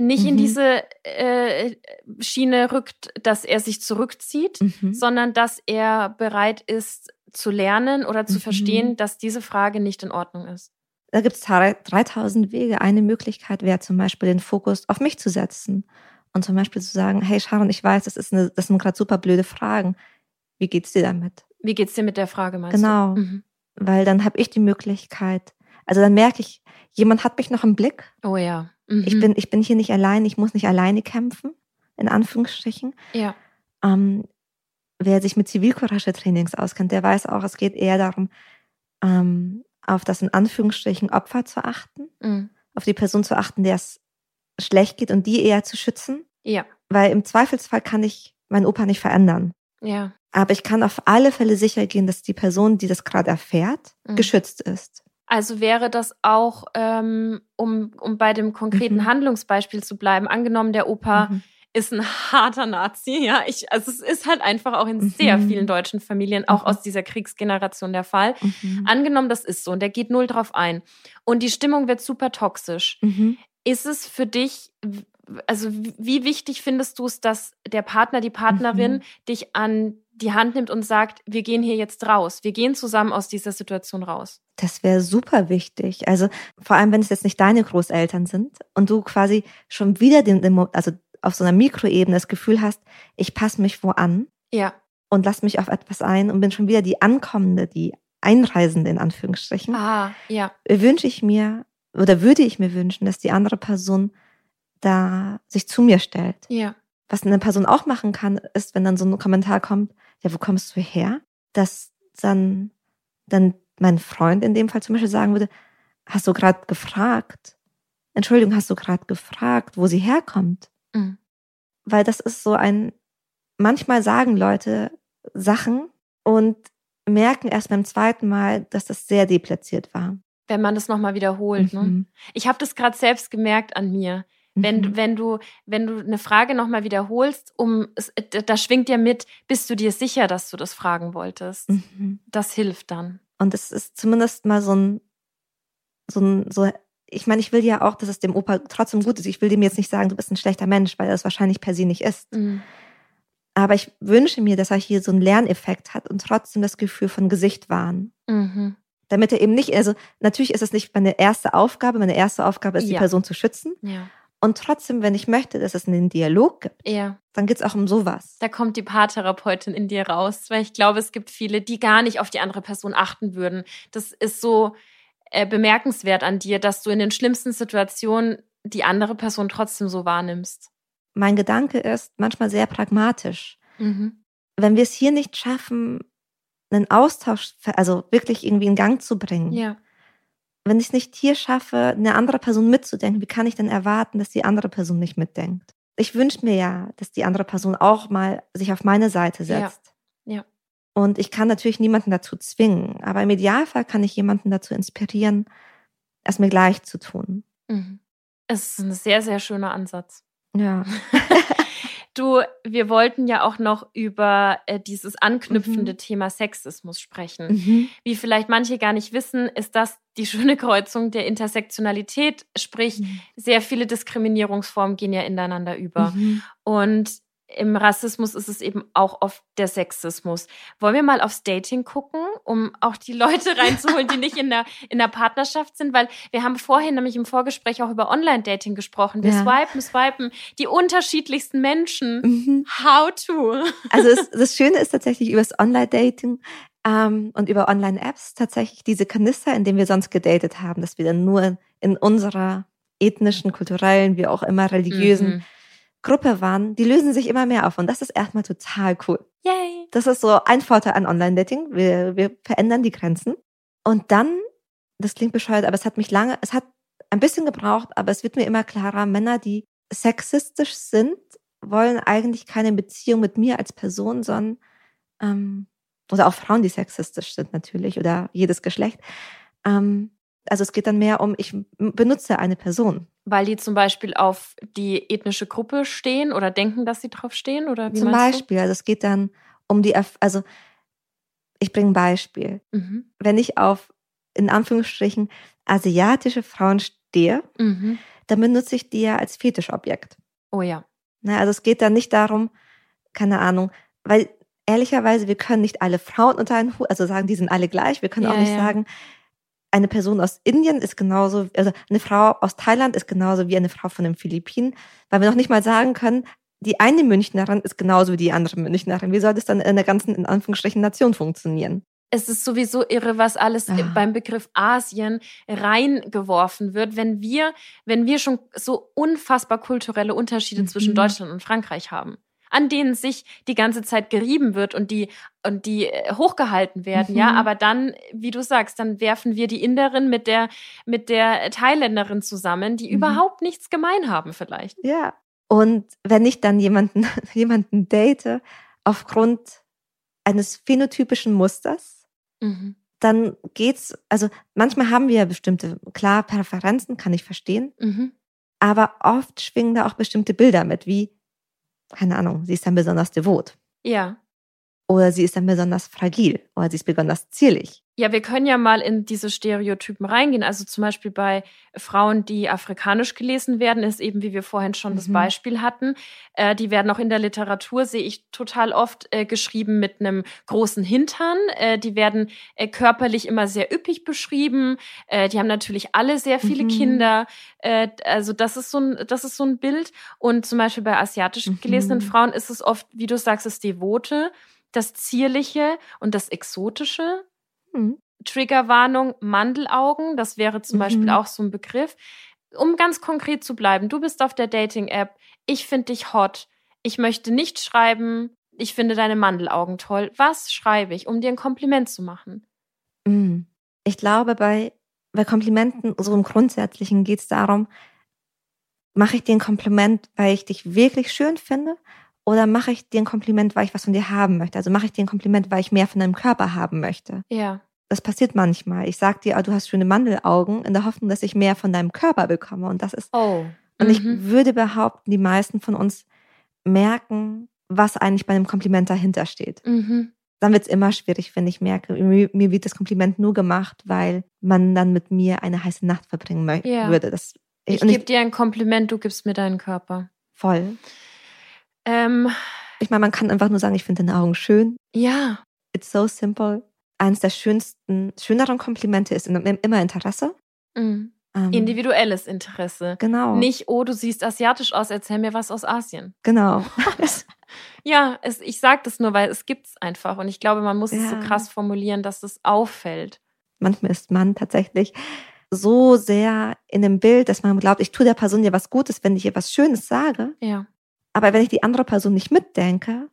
[SPEAKER 2] nicht mhm. in diese äh, Schiene rückt, dass er sich zurückzieht, mhm. sondern dass er bereit ist zu lernen oder zu mhm. verstehen, dass diese Frage nicht in Ordnung ist.
[SPEAKER 1] Da gibt es 3000 Wege. Eine Möglichkeit wäre zum Beispiel den Fokus auf mich zu setzen und zum Beispiel zu sagen, hey Sharon, ich weiß, das, ist eine, das sind gerade super blöde Fragen. Wie geht's dir damit?
[SPEAKER 2] Wie geht's dir mit der Frage, meinst
[SPEAKER 1] genau,
[SPEAKER 2] du?
[SPEAKER 1] Genau, mhm. weil dann habe ich die Möglichkeit, also dann merke ich, jemand hat mich noch im Blick.
[SPEAKER 2] Oh ja.
[SPEAKER 1] Mhm. Ich, bin, ich bin hier nicht allein, ich muss nicht alleine kämpfen, in Anführungsstrichen.
[SPEAKER 2] Ja.
[SPEAKER 1] Ähm, wer sich mit Zivilcourage-Trainings auskennt, der weiß auch, es geht eher darum, ähm, auf das in Anführungsstrichen Opfer zu achten, mhm. auf die Person zu achten, der es schlecht geht und die eher zu schützen.
[SPEAKER 2] Ja.
[SPEAKER 1] Weil im Zweifelsfall kann ich meinen Opa nicht verändern.
[SPEAKER 2] Ja.
[SPEAKER 1] Aber ich kann auf alle Fälle sicher gehen, dass die Person, die das gerade erfährt, mhm. geschützt ist.
[SPEAKER 2] Also wäre das auch, ähm, um, um bei dem konkreten mhm. Handlungsbeispiel zu bleiben, angenommen, der Opa mhm. ist ein harter Nazi, ja. Ich, also es ist halt einfach auch in mhm. sehr vielen deutschen Familien, auch aus mhm. dieser Kriegsgeneration der Fall. Mhm. Angenommen, das ist so und der geht null drauf ein. Und die Stimmung wird super toxisch.
[SPEAKER 1] Mhm.
[SPEAKER 2] Ist es für dich, also wie wichtig findest du es, dass der Partner, die Partnerin dich an die Hand nimmt und sagt, wir gehen hier jetzt raus, wir gehen zusammen aus dieser Situation raus.
[SPEAKER 1] Das wäre super wichtig. Also vor allem, wenn es jetzt nicht deine Großeltern sind und du quasi schon wieder den, also auf so einer Mikroebene das Gefühl hast, ich passe mich wo an.
[SPEAKER 2] Ja.
[SPEAKER 1] Und lass mich auf etwas ein und bin schon wieder die Ankommende, die Einreisende in Anführungsstrichen.
[SPEAKER 2] Ah, ja.
[SPEAKER 1] Wünsche ich mir oder würde ich mir wünschen, dass die andere Person da sich zu mir stellt.
[SPEAKER 2] Ja.
[SPEAKER 1] Was eine Person auch machen kann, ist, wenn dann so ein Kommentar kommt, ja, wo kommst du her? Dass dann, dann mein Freund in dem Fall zum Beispiel sagen würde, hast du gerade gefragt? Entschuldigung, hast du gerade gefragt, wo sie herkommt? Mhm. Weil das ist so ein, manchmal sagen Leute Sachen und merken erst beim zweiten Mal, dass das sehr deplatziert war.
[SPEAKER 2] Wenn man das nochmal wiederholt. Ne? Mhm. Ne? Ich habe das gerade selbst gemerkt an mir. Wenn, mhm. wenn, du, wenn du eine Frage nochmal wiederholst, um da schwingt ja mit, bist du dir sicher, dass du das fragen wolltest? Mhm. Das hilft dann.
[SPEAKER 1] Und es ist zumindest mal so ein, so ein, so, ich meine, ich will ja auch, dass es dem Opa trotzdem gut ist. Ich will dem jetzt nicht sagen, du bist ein schlechter Mensch, weil er es wahrscheinlich per se nicht ist. Mhm. Aber ich wünsche mir, dass er hier so einen Lerneffekt hat und trotzdem das Gefühl von Gesicht wahren. Mhm. Damit er eben nicht, also natürlich ist es nicht meine erste Aufgabe. Meine erste Aufgabe ist, ja. die Person zu schützen. Ja. Und trotzdem, wenn ich möchte, dass es einen Dialog gibt, ja. dann geht es auch um sowas.
[SPEAKER 2] Da kommt die Paartherapeutin in dir raus, weil ich glaube, es gibt viele, die gar nicht auf die andere Person achten würden. Das ist so äh, bemerkenswert an dir, dass du in den schlimmsten Situationen die andere Person trotzdem so wahrnimmst.
[SPEAKER 1] Mein Gedanke ist manchmal sehr pragmatisch. Mhm. Wenn wir es hier nicht schaffen, einen Austausch, also wirklich irgendwie in Gang zu bringen, ja wenn ich es nicht hier schaffe, eine andere Person mitzudenken, wie kann ich denn erwarten, dass die andere Person nicht mitdenkt? Ich wünsche mir ja, dass die andere Person auch mal sich auf meine Seite setzt. Ja. ja. Und ich kann natürlich niemanden dazu zwingen, aber im Idealfall kann ich jemanden dazu inspirieren, es mir gleich zu tun. Mhm.
[SPEAKER 2] Es ist ein sehr, sehr schöner Ansatz. Ja. Du, wir wollten ja auch noch über äh, dieses anknüpfende mhm. Thema Sexismus sprechen. Mhm. Wie vielleicht manche gar nicht wissen, ist das die schöne Kreuzung der Intersektionalität, sprich mhm. sehr viele Diskriminierungsformen gehen ja ineinander über. Mhm. Und im Rassismus ist es eben auch oft der Sexismus. Wollen wir mal aufs Dating gucken, um auch die Leute reinzuholen, die nicht in der, in der Partnerschaft sind? Weil wir haben vorhin nämlich im Vorgespräch auch über Online-Dating gesprochen. Wir ja. swipen, swipen die unterschiedlichsten Menschen. Mhm. How to?
[SPEAKER 1] Also es, das Schöne ist tatsächlich über das Online-Dating ähm, und über Online-Apps tatsächlich diese Kanister, in denen wir sonst gedatet haben, dass wir dann nur in unserer ethnischen, kulturellen, wie auch immer religiösen mhm Gruppe waren, die lösen sich immer mehr auf. Und das ist erstmal total cool. Yay! Das ist so ein Vorteil an Online-Dating. Wir, wir verändern die Grenzen. Und dann, das klingt bescheuert, aber es hat mich lange, es hat ein bisschen gebraucht, aber es wird mir immer klarer, Männer, die sexistisch sind, wollen eigentlich keine Beziehung mit mir als Person, sondern ähm, oder auch Frauen, die sexistisch sind natürlich oder jedes Geschlecht. Ähm, also es geht dann mehr um, ich benutze eine Person.
[SPEAKER 2] Weil die zum Beispiel auf die ethnische Gruppe stehen oder denken, dass sie drauf stehen? Oder
[SPEAKER 1] wie zum Beispiel, du? also es geht dann um die, also ich bringe ein Beispiel. Mhm. Wenn ich auf, in Anführungsstrichen, asiatische Frauen stehe, mhm. dann benutze ich die ja als Fetischobjekt.
[SPEAKER 2] Oh ja.
[SPEAKER 1] Na, also es geht dann nicht darum, keine Ahnung, weil ehrlicherweise, wir können nicht alle Frauen unter einen Hut, also sagen, die sind alle gleich. Wir können ja, auch nicht ja. sagen, eine Person aus Indien ist genauso, also eine Frau aus Thailand ist genauso wie eine Frau von den Philippinen, weil wir noch nicht mal sagen können, die eine Münchnerin ist genauso wie die andere Münchnerin. Wie soll das dann in der ganzen, in Anführungsstrichen, Nation funktionieren?
[SPEAKER 2] Es ist sowieso irre, was alles ah. beim Begriff Asien reingeworfen wird, wenn wir, wenn wir schon so unfassbar kulturelle Unterschiede mhm. zwischen Deutschland und Frankreich haben an denen sich die ganze Zeit gerieben wird und die und die äh, hochgehalten werden, mhm. ja, aber dann, wie du sagst, dann werfen wir die Inderin mit der mit der Thailänderin zusammen, die mhm. überhaupt nichts gemein haben vielleicht.
[SPEAKER 1] Ja. Und wenn ich dann jemanden jemanden date aufgrund eines phänotypischen Musters, mhm. dann geht's, also manchmal haben wir ja bestimmte, klar, Präferenzen, kann ich verstehen. Mhm. Aber oft schwingen da auch bestimmte Bilder mit, wie keine Ahnung, sie ist dann besonders devot.
[SPEAKER 2] Ja.
[SPEAKER 1] Oder sie ist dann besonders fragil oder sie ist besonders zierlich.
[SPEAKER 2] Ja, wir können ja mal in diese Stereotypen reingehen. Also zum Beispiel bei Frauen, die afrikanisch gelesen werden, ist eben, wie wir vorhin schon mhm. das Beispiel hatten, äh, die werden auch in der Literatur, sehe ich total oft äh, geschrieben mit einem großen Hintern. Äh, die werden äh, körperlich immer sehr üppig beschrieben. Äh, die haben natürlich alle sehr viele mhm. Kinder. Äh, also das ist, so ein, das ist so ein Bild. Und zum Beispiel bei asiatisch gelesenen mhm. Frauen ist es oft, wie du sagst, das Devote das Zierliche und das Exotische. Mhm. Triggerwarnung, Mandelaugen, das wäre zum mhm. Beispiel auch so ein Begriff. Um ganz konkret zu bleiben, du bist auf der Dating-App, ich finde dich hot, ich möchte nicht schreiben, ich finde deine Mandelaugen toll. Was schreibe ich, um dir ein Kompliment zu machen?
[SPEAKER 1] Mhm. Ich glaube, bei, bei Komplimenten, so im Grundsätzlichen, geht es darum, mache ich dir ein Kompliment, weil ich dich wirklich schön finde oder mache ich dir ein Kompliment, weil ich was von dir haben möchte? Also mache ich dir ein Kompliment, weil ich mehr von deinem Körper haben möchte?
[SPEAKER 2] Ja.
[SPEAKER 1] das passiert manchmal. Ich sag dir, oh, du hast schöne Mandelaugen in der Hoffnung, dass ich mehr von deinem Körper bekomme. Und das ist.
[SPEAKER 2] Oh.
[SPEAKER 1] Und ich mhm. würde behaupten, die meisten von uns merken, was eigentlich bei einem Kompliment dahinter steht.
[SPEAKER 2] Mhm.
[SPEAKER 1] Dann wird es immer schwierig, wenn ich merke, mir, mir, wird das Kompliment nur gemacht, weil man dann mit mir eine heiße Nacht verbringen ja. würde. Das,
[SPEAKER 2] ich gebe dir ein Kompliment, du gibst mir deinen Körper.
[SPEAKER 1] Voll.
[SPEAKER 2] Ähm,
[SPEAKER 1] ich meine, man kann einfach nur sagen, ich finde deine Augen schön.
[SPEAKER 2] Ja.
[SPEAKER 1] It's so simple. Eines der schönsten, schöneren Komplimente ist immer Interesse.
[SPEAKER 2] Mhm. Ähm, Individuelles Interesse.
[SPEAKER 1] Genau.
[SPEAKER 2] Nicht, oh, du siehst asiatisch aus, erzähl mir was aus Asien.
[SPEAKER 1] Genau.
[SPEAKER 2] ja, es, ich sage das nur, weil es gibt es einfach. Und ich glaube, man muss ja. es so krass formulieren, dass es auffällt.
[SPEAKER 1] Manchmal ist man tatsächlich so sehr in dem Bild, dass man glaubt, ich tue der Person ja was Gutes, wenn ich ihr was Schönes sage.
[SPEAKER 2] Ja.
[SPEAKER 1] Aber wenn ich die andere Person nicht mitdenke,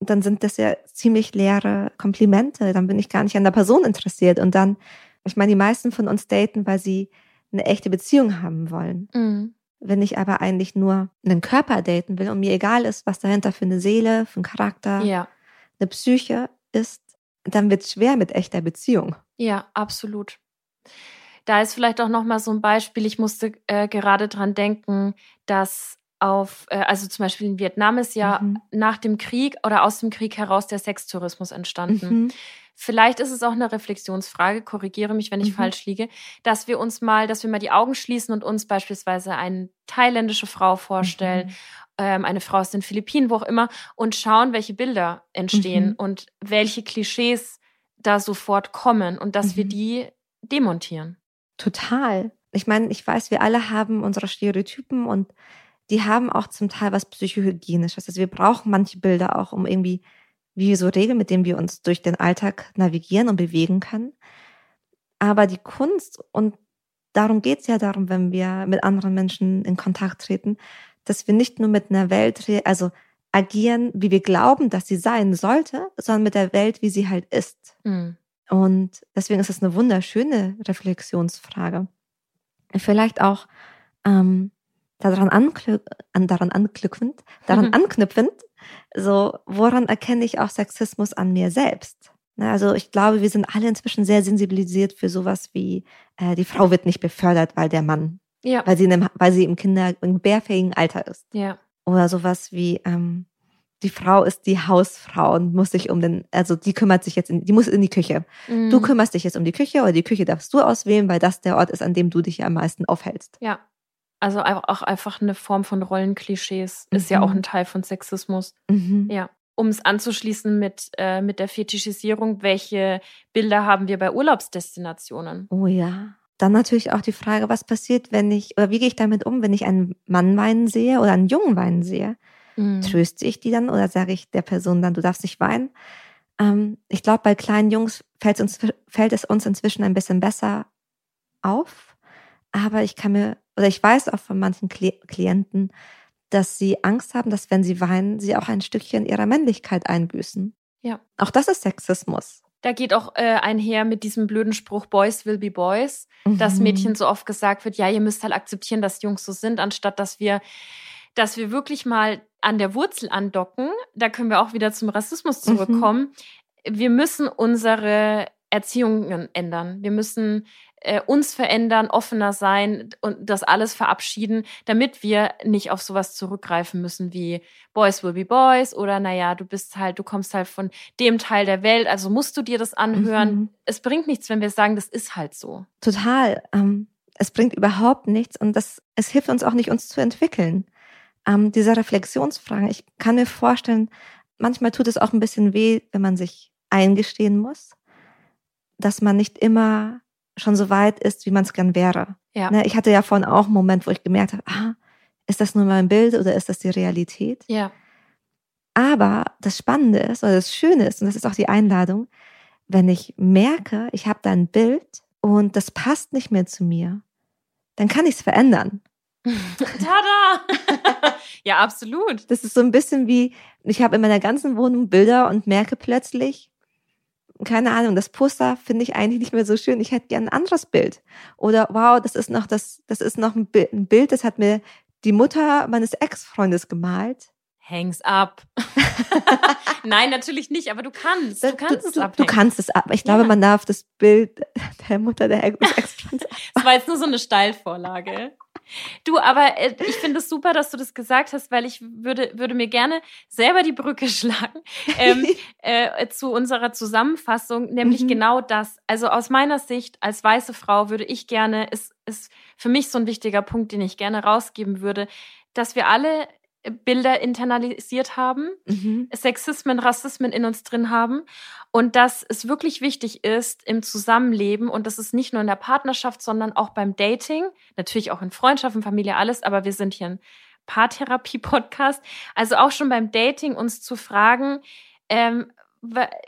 [SPEAKER 1] dann sind das ja ziemlich leere Komplimente. Dann bin ich gar nicht an der Person interessiert. Und dann, ich meine, die meisten von uns daten, weil sie eine echte Beziehung haben wollen.
[SPEAKER 2] Mhm.
[SPEAKER 1] Wenn ich aber eigentlich nur einen Körper daten will und mir egal ist, was dahinter für eine Seele, für einen Charakter,
[SPEAKER 2] ja.
[SPEAKER 1] eine Psyche ist, dann wird es schwer mit echter Beziehung.
[SPEAKER 2] Ja, absolut. Da ist vielleicht auch noch mal so ein Beispiel. Ich musste äh, gerade dran denken, dass auf, äh, also zum Beispiel in Vietnam ist ja mhm. nach dem Krieg oder aus dem Krieg heraus der Sextourismus entstanden. Mhm. Vielleicht ist es auch eine Reflexionsfrage, korrigiere mich, wenn ich mhm. falsch liege, dass wir uns mal, dass wir mal die Augen schließen und uns beispielsweise eine thailändische Frau vorstellen, mhm. ähm, eine Frau aus den Philippinen, wo auch immer, und schauen, welche Bilder entstehen mhm. und welche Klischees da sofort kommen und dass wir mhm. die demontieren.
[SPEAKER 1] Total. Ich meine, ich weiß, wir alle haben unsere Stereotypen und die haben auch zum Teil was psychohygienisches. Also wir brauchen manche Bilder auch, um irgendwie wie so Regeln, mit denen wir uns durch den Alltag navigieren und bewegen können. Aber die Kunst, und darum geht es ja darum, wenn wir mit anderen Menschen in Kontakt treten, dass wir nicht nur mit einer Welt, also agieren, wie wir glauben, dass sie sein sollte, sondern mit der Welt, wie sie halt ist.
[SPEAKER 2] Mhm.
[SPEAKER 1] Und deswegen ist es eine wunderschöne Reflexionsfrage. Vielleicht auch ähm, daran, anknüp daran anknüpfend, daran mhm. anknüpfend, so, woran erkenne ich auch Sexismus an mir selbst? Ne, also ich glaube, wir sind alle inzwischen sehr sensibilisiert für sowas wie, äh, die Frau wird nicht befördert, weil der Mann,
[SPEAKER 2] ja.
[SPEAKER 1] weil sie in einem, weil sie im Kinder, im bärfähigen Alter ist.
[SPEAKER 2] Ja.
[SPEAKER 1] Oder sowas wie, ähm, die Frau ist die Hausfrau und muss sich um den, also die kümmert sich jetzt, in, die muss in die Küche. Mhm. Du kümmerst dich jetzt um die Küche oder die Küche darfst du auswählen, weil das der Ort ist, an dem du dich am meisten aufhältst.
[SPEAKER 2] Ja. Also auch einfach eine Form von Rollenklischees mhm. ist ja auch mhm. ein Teil von Sexismus.
[SPEAKER 1] Mhm.
[SPEAKER 2] Ja. Um es anzuschließen mit, äh, mit der Fetischisierung, welche Bilder haben wir bei Urlaubsdestinationen?
[SPEAKER 1] Oh ja. Dann natürlich auch die Frage, was passiert, wenn ich, oder wie gehe ich damit um, wenn ich einen Mann weinen sehe oder einen Jungen weinen sehe? Mhm. Tröste ich die dann oder sage ich der Person dann, du darfst nicht weinen? Ähm, ich glaube, bei kleinen Jungs fällt, uns, fällt es uns inzwischen ein bisschen besser auf. Aber ich kann mir oder ich weiß auch von manchen Klienten, dass sie Angst haben, dass wenn sie weinen, sie auch ein Stückchen ihrer Männlichkeit einbüßen.
[SPEAKER 2] Ja.
[SPEAKER 1] Auch das ist Sexismus.
[SPEAKER 2] Da geht auch äh, einher mit diesem blöden Spruch Boys will be Boys, mhm. dass Mädchen so oft gesagt wird, ja, ihr müsst halt akzeptieren, dass Jungs so sind, anstatt dass wir, dass wir wirklich mal an der Wurzel andocken. Da können wir auch wieder zum Rassismus mhm. zurückkommen. Mhm. Wir müssen unsere Erziehungen ändern. Wir müssen äh, uns verändern, offener sein und das alles verabschieden, damit wir nicht auf sowas zurückgreifen müssen wie Boys will be Boys oder naja, du bist halt, du kommst halt von dem Teil der Welt, also musst du dir das anhören. Mhm. Es bringt nichts, wenn wir sagen, das ist halt so.
[SPEAKER 1] Total. Ähm, es bringt überhaupt nichts und das, es hilft uns auch nicht, uns zu entwickeln. Ähm, diese Reflexionsfragen, ich kann mir vorstellen, manchmal tut es auch ein bisschen weh, wenn man sich eingestehen muss, dass man nicht immer schon so weit ist, wie man es gern wäre.
[SPEAKER 2] Ja.
[SPEAKER 1] Ne, ich hatte ja vorhin auch einen Moment, wo ich gemerkt habe, ah, ist das nur mein Bild oder ist das die Realität?
[SPEAKER 2] Ja.
[SPEAKER 1] Aber das Spannende ist oder das Schöne ist, und das ist auch die Einladung, wenn ich merke, ich habe da ein Bild und das passt nicht mehr zu mir, dann kann ich es verändern.
[SPEAKER 2] Tada! ja, absolut.
[SPEAKER 1] Das ist so ein bisschen wie, ich habe in meiner ganzen Wohnung Bilder und merke plötzlich, keine Ahnung, das Poster finde ich eigentlich nicht mehr so schön. Ich hätte gern ein anderes Bild. Oder wow, das ist noch das, das ist noch ein Bild, das hat mir die Mutter meines Ex-Freundes gemalt.
[SPEAKER 2] Hangs up. Nein, natürlich nicht, aber du kannst. Du kannst
[SPEAKER 1] du,
[SPEAKER 2] es
[SPEAKER 1] abhängen. Du kannst es ab. Ich glaube, ja. man darf das Bild der Mutter der Herkules
[SPEAKER 2] Das war jetzt nur so eine Steilvorlage. Du, aber äh, ich finde es super, dass du das gesagt hast, weil ich würde, würde mir gerne selber die Brücke schlagen ähm, äh, zu unserer Zusammenfassung, nämlich mhm. genau das. Also aus meiner Sicht als weiße Frau würde ich gerne, ist, ist für mich so ein wichtiger Punkt, den ich gerne rausgeben würde, dass wir alle Bilder internalisiert haben, mhm. Sexismen, Rassismen in uns drin haben und dass es wirklich wichtig ist im Zusammenleben und das ist nicht nur in der Partnerschaft, sondern auch beim Dating, natürlich auch in Freundschaften, Familie, alles, aber wir sind hier ein Paartherapie-Podcast, also auch schon beim Dating uns zu fragen, ähm,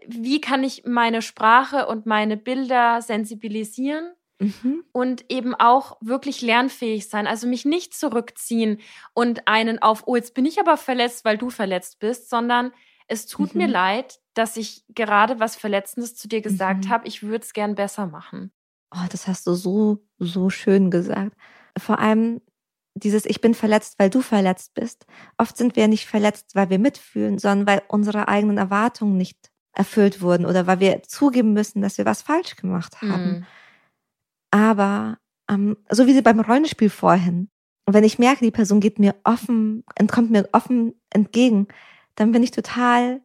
[SPEAKER 2] wie kann ich meine Sprache und meine Bilder sensibilisieren Mhm. Und eben auch wirklich lernfähig sein. Also mich nicht zurückziehen und einen auf, oh, jetzt bin ich aber verletzt, weil du verletzt bist, sondern es tut mhm. mir leid, dass ich gerade was Verletzendes zu dir gesagt mhm. habe. Ich würde es gern besser machen.
[SPEAKER 1] Oh, das hast du so, so schön gesagt. Vor allem dieses Ich bin verletzt, weil du verletzt bist. Oft sind wir nicht verletzt, weil wir mitfühlen, sondern weil unsere eigenen Erwartungen nicht erfüllt wurden oder weil wir zugeben müssen, dass wir was falsch gemacht haben. Mhm. Aber ähm, so wie sie beim Rollenspiel vorhin, wenn ich merke, die Person geht mir offen, entkommt mir offen entgegen, dann bin ich total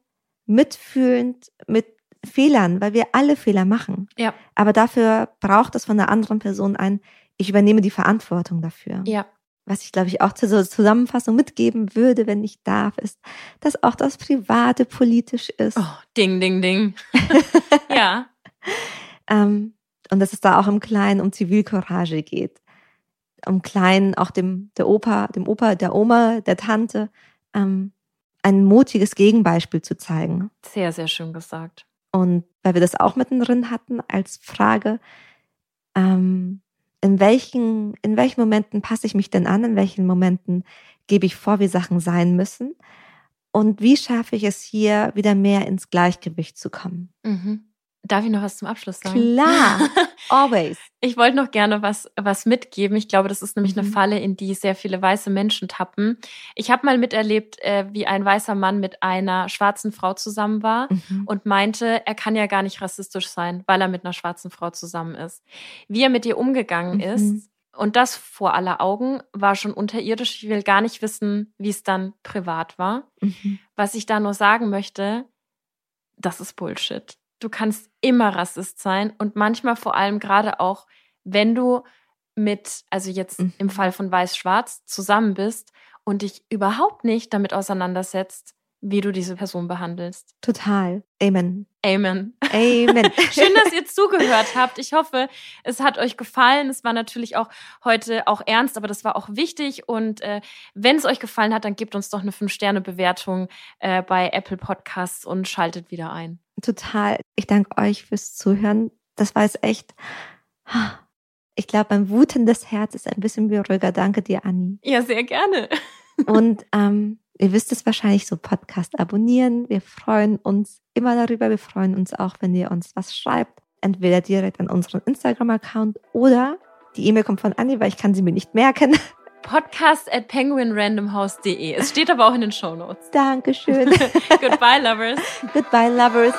[SPEAKER 1] mitfühlend mit Fehlern, weil wir alle Fehler machen.
[SPEAKER 2] Ja.
[SPEAKER 1] Aber dafür braucht es von der anderen Person ein, ich übernehme die Verantwortung dafür.
[SPEAKER 2] Ja.
[SPEAKER 1] Was ich, glaube ich, auch zur Zusammenfassung mitgeben würde, wenn ich darf, ist, dass auch das Private politisch ist.
[SPEAKER 2] Oh, ding, ding, ding. ja.
[SPEAKER 1] ähm, und dass es da auch im Kleinen um Zivilcourage geht. Um Kleinen auch dem, der Opa, dem Opa, der Oma, der Tante, ähm, ein mutiges Gegenbeispiel zu zeigen.
[SPEAKER 2] Sehr, sehr schön gesagt.
[SPEAKER 1] Und weil wir das auch mittendrin hatten als Frage, ähm, in welchen, in welchen Momenten passe ich mich denn an, in welchen Momenten gebe ich vor, wie Sachen sein müssen? Und wie schaffe ich es hier wieder mehr ins Gleichgewicht zu kommen?
[SPEAKER 2] Mhm. Darf ich noch was zum Abschluss sagen?
[SPEAKER 1] Klar, always.
[SPEAKER 2] Ich wollte noch gerne was, was mitgeben. Ich glaube, das ist nämlich mhm. eine Falle, in die sehr viele weiße Menschen tappen. Ich habe mal miterlebt, äh, wie ein weißer Mann mit einer schwarzen Frau zusammen war mhm. und meinte, er kann ja gar nicht rassistisch sein, weil er mit einer schwarzen Frau zusammen ist. Wie er mit ihr umgegangen mhm. ist, und das vor aller Augen war schon unterirdisch. Ich will gar nicht wissen, wie es dann privat war. Mhm. Was ich da nur sagen möchte, das ist Bullshit du kannst immer Rassist sein und manchmal vor allem gerade auch, wenn du mit, also jetzt mhm. im Fall von Weiß-Schwarz zusammen bist und dich überhaupt nicht damit auseinandersetzt, wie du diese Person behandelst.
[SPEAKER 1] Total. Amen.
[SPEAKER 2] Amen.
[SPEAKER 1] Amen.
[SPEAKER 2] Schön, dass ihr zugehört habt. Ich hoffe, es hat euch gefallen. Es war natürlich auch heute auch ernst, aber das war auch wichtig. Und äh, wenn es euch gefallen hat, dann gebt uns doch eine 5-Sterne-Bewertung äh, bei Apple Podcasts und schaltet wieder ein.
[SPEAKER 1] Total. Ich danke euch fürs Zuhören. Das war jetzt echt. Ich glaube, mein wutendes Herz ist ein bisschen beruhiger. Danke dir, Anni.
[SPEAKER 2] Ja, sehr gerne.
[SPEAKER 1] Und ähm, Ihr wisst es wahrscheinlich, so Podcast abonnieren. Wir freuen uns immer darüber. Wir freuen uns auch, wenn ihr uns was schreibt. Entweder direkt an unseren Instagram-Account oder die E-Mail kommt von Anni, weil ich kann sie mir nicht merken.
[SPEAKER 2] Podcast at penguinrandomhouse.de. Es steht aber auch in den Show Notes.
[SPEAKER 1] Dankeschön.
[SPEAKER 2] Goodbye, Lovers.
[SPEAKER 1] Goodbye, Lovers.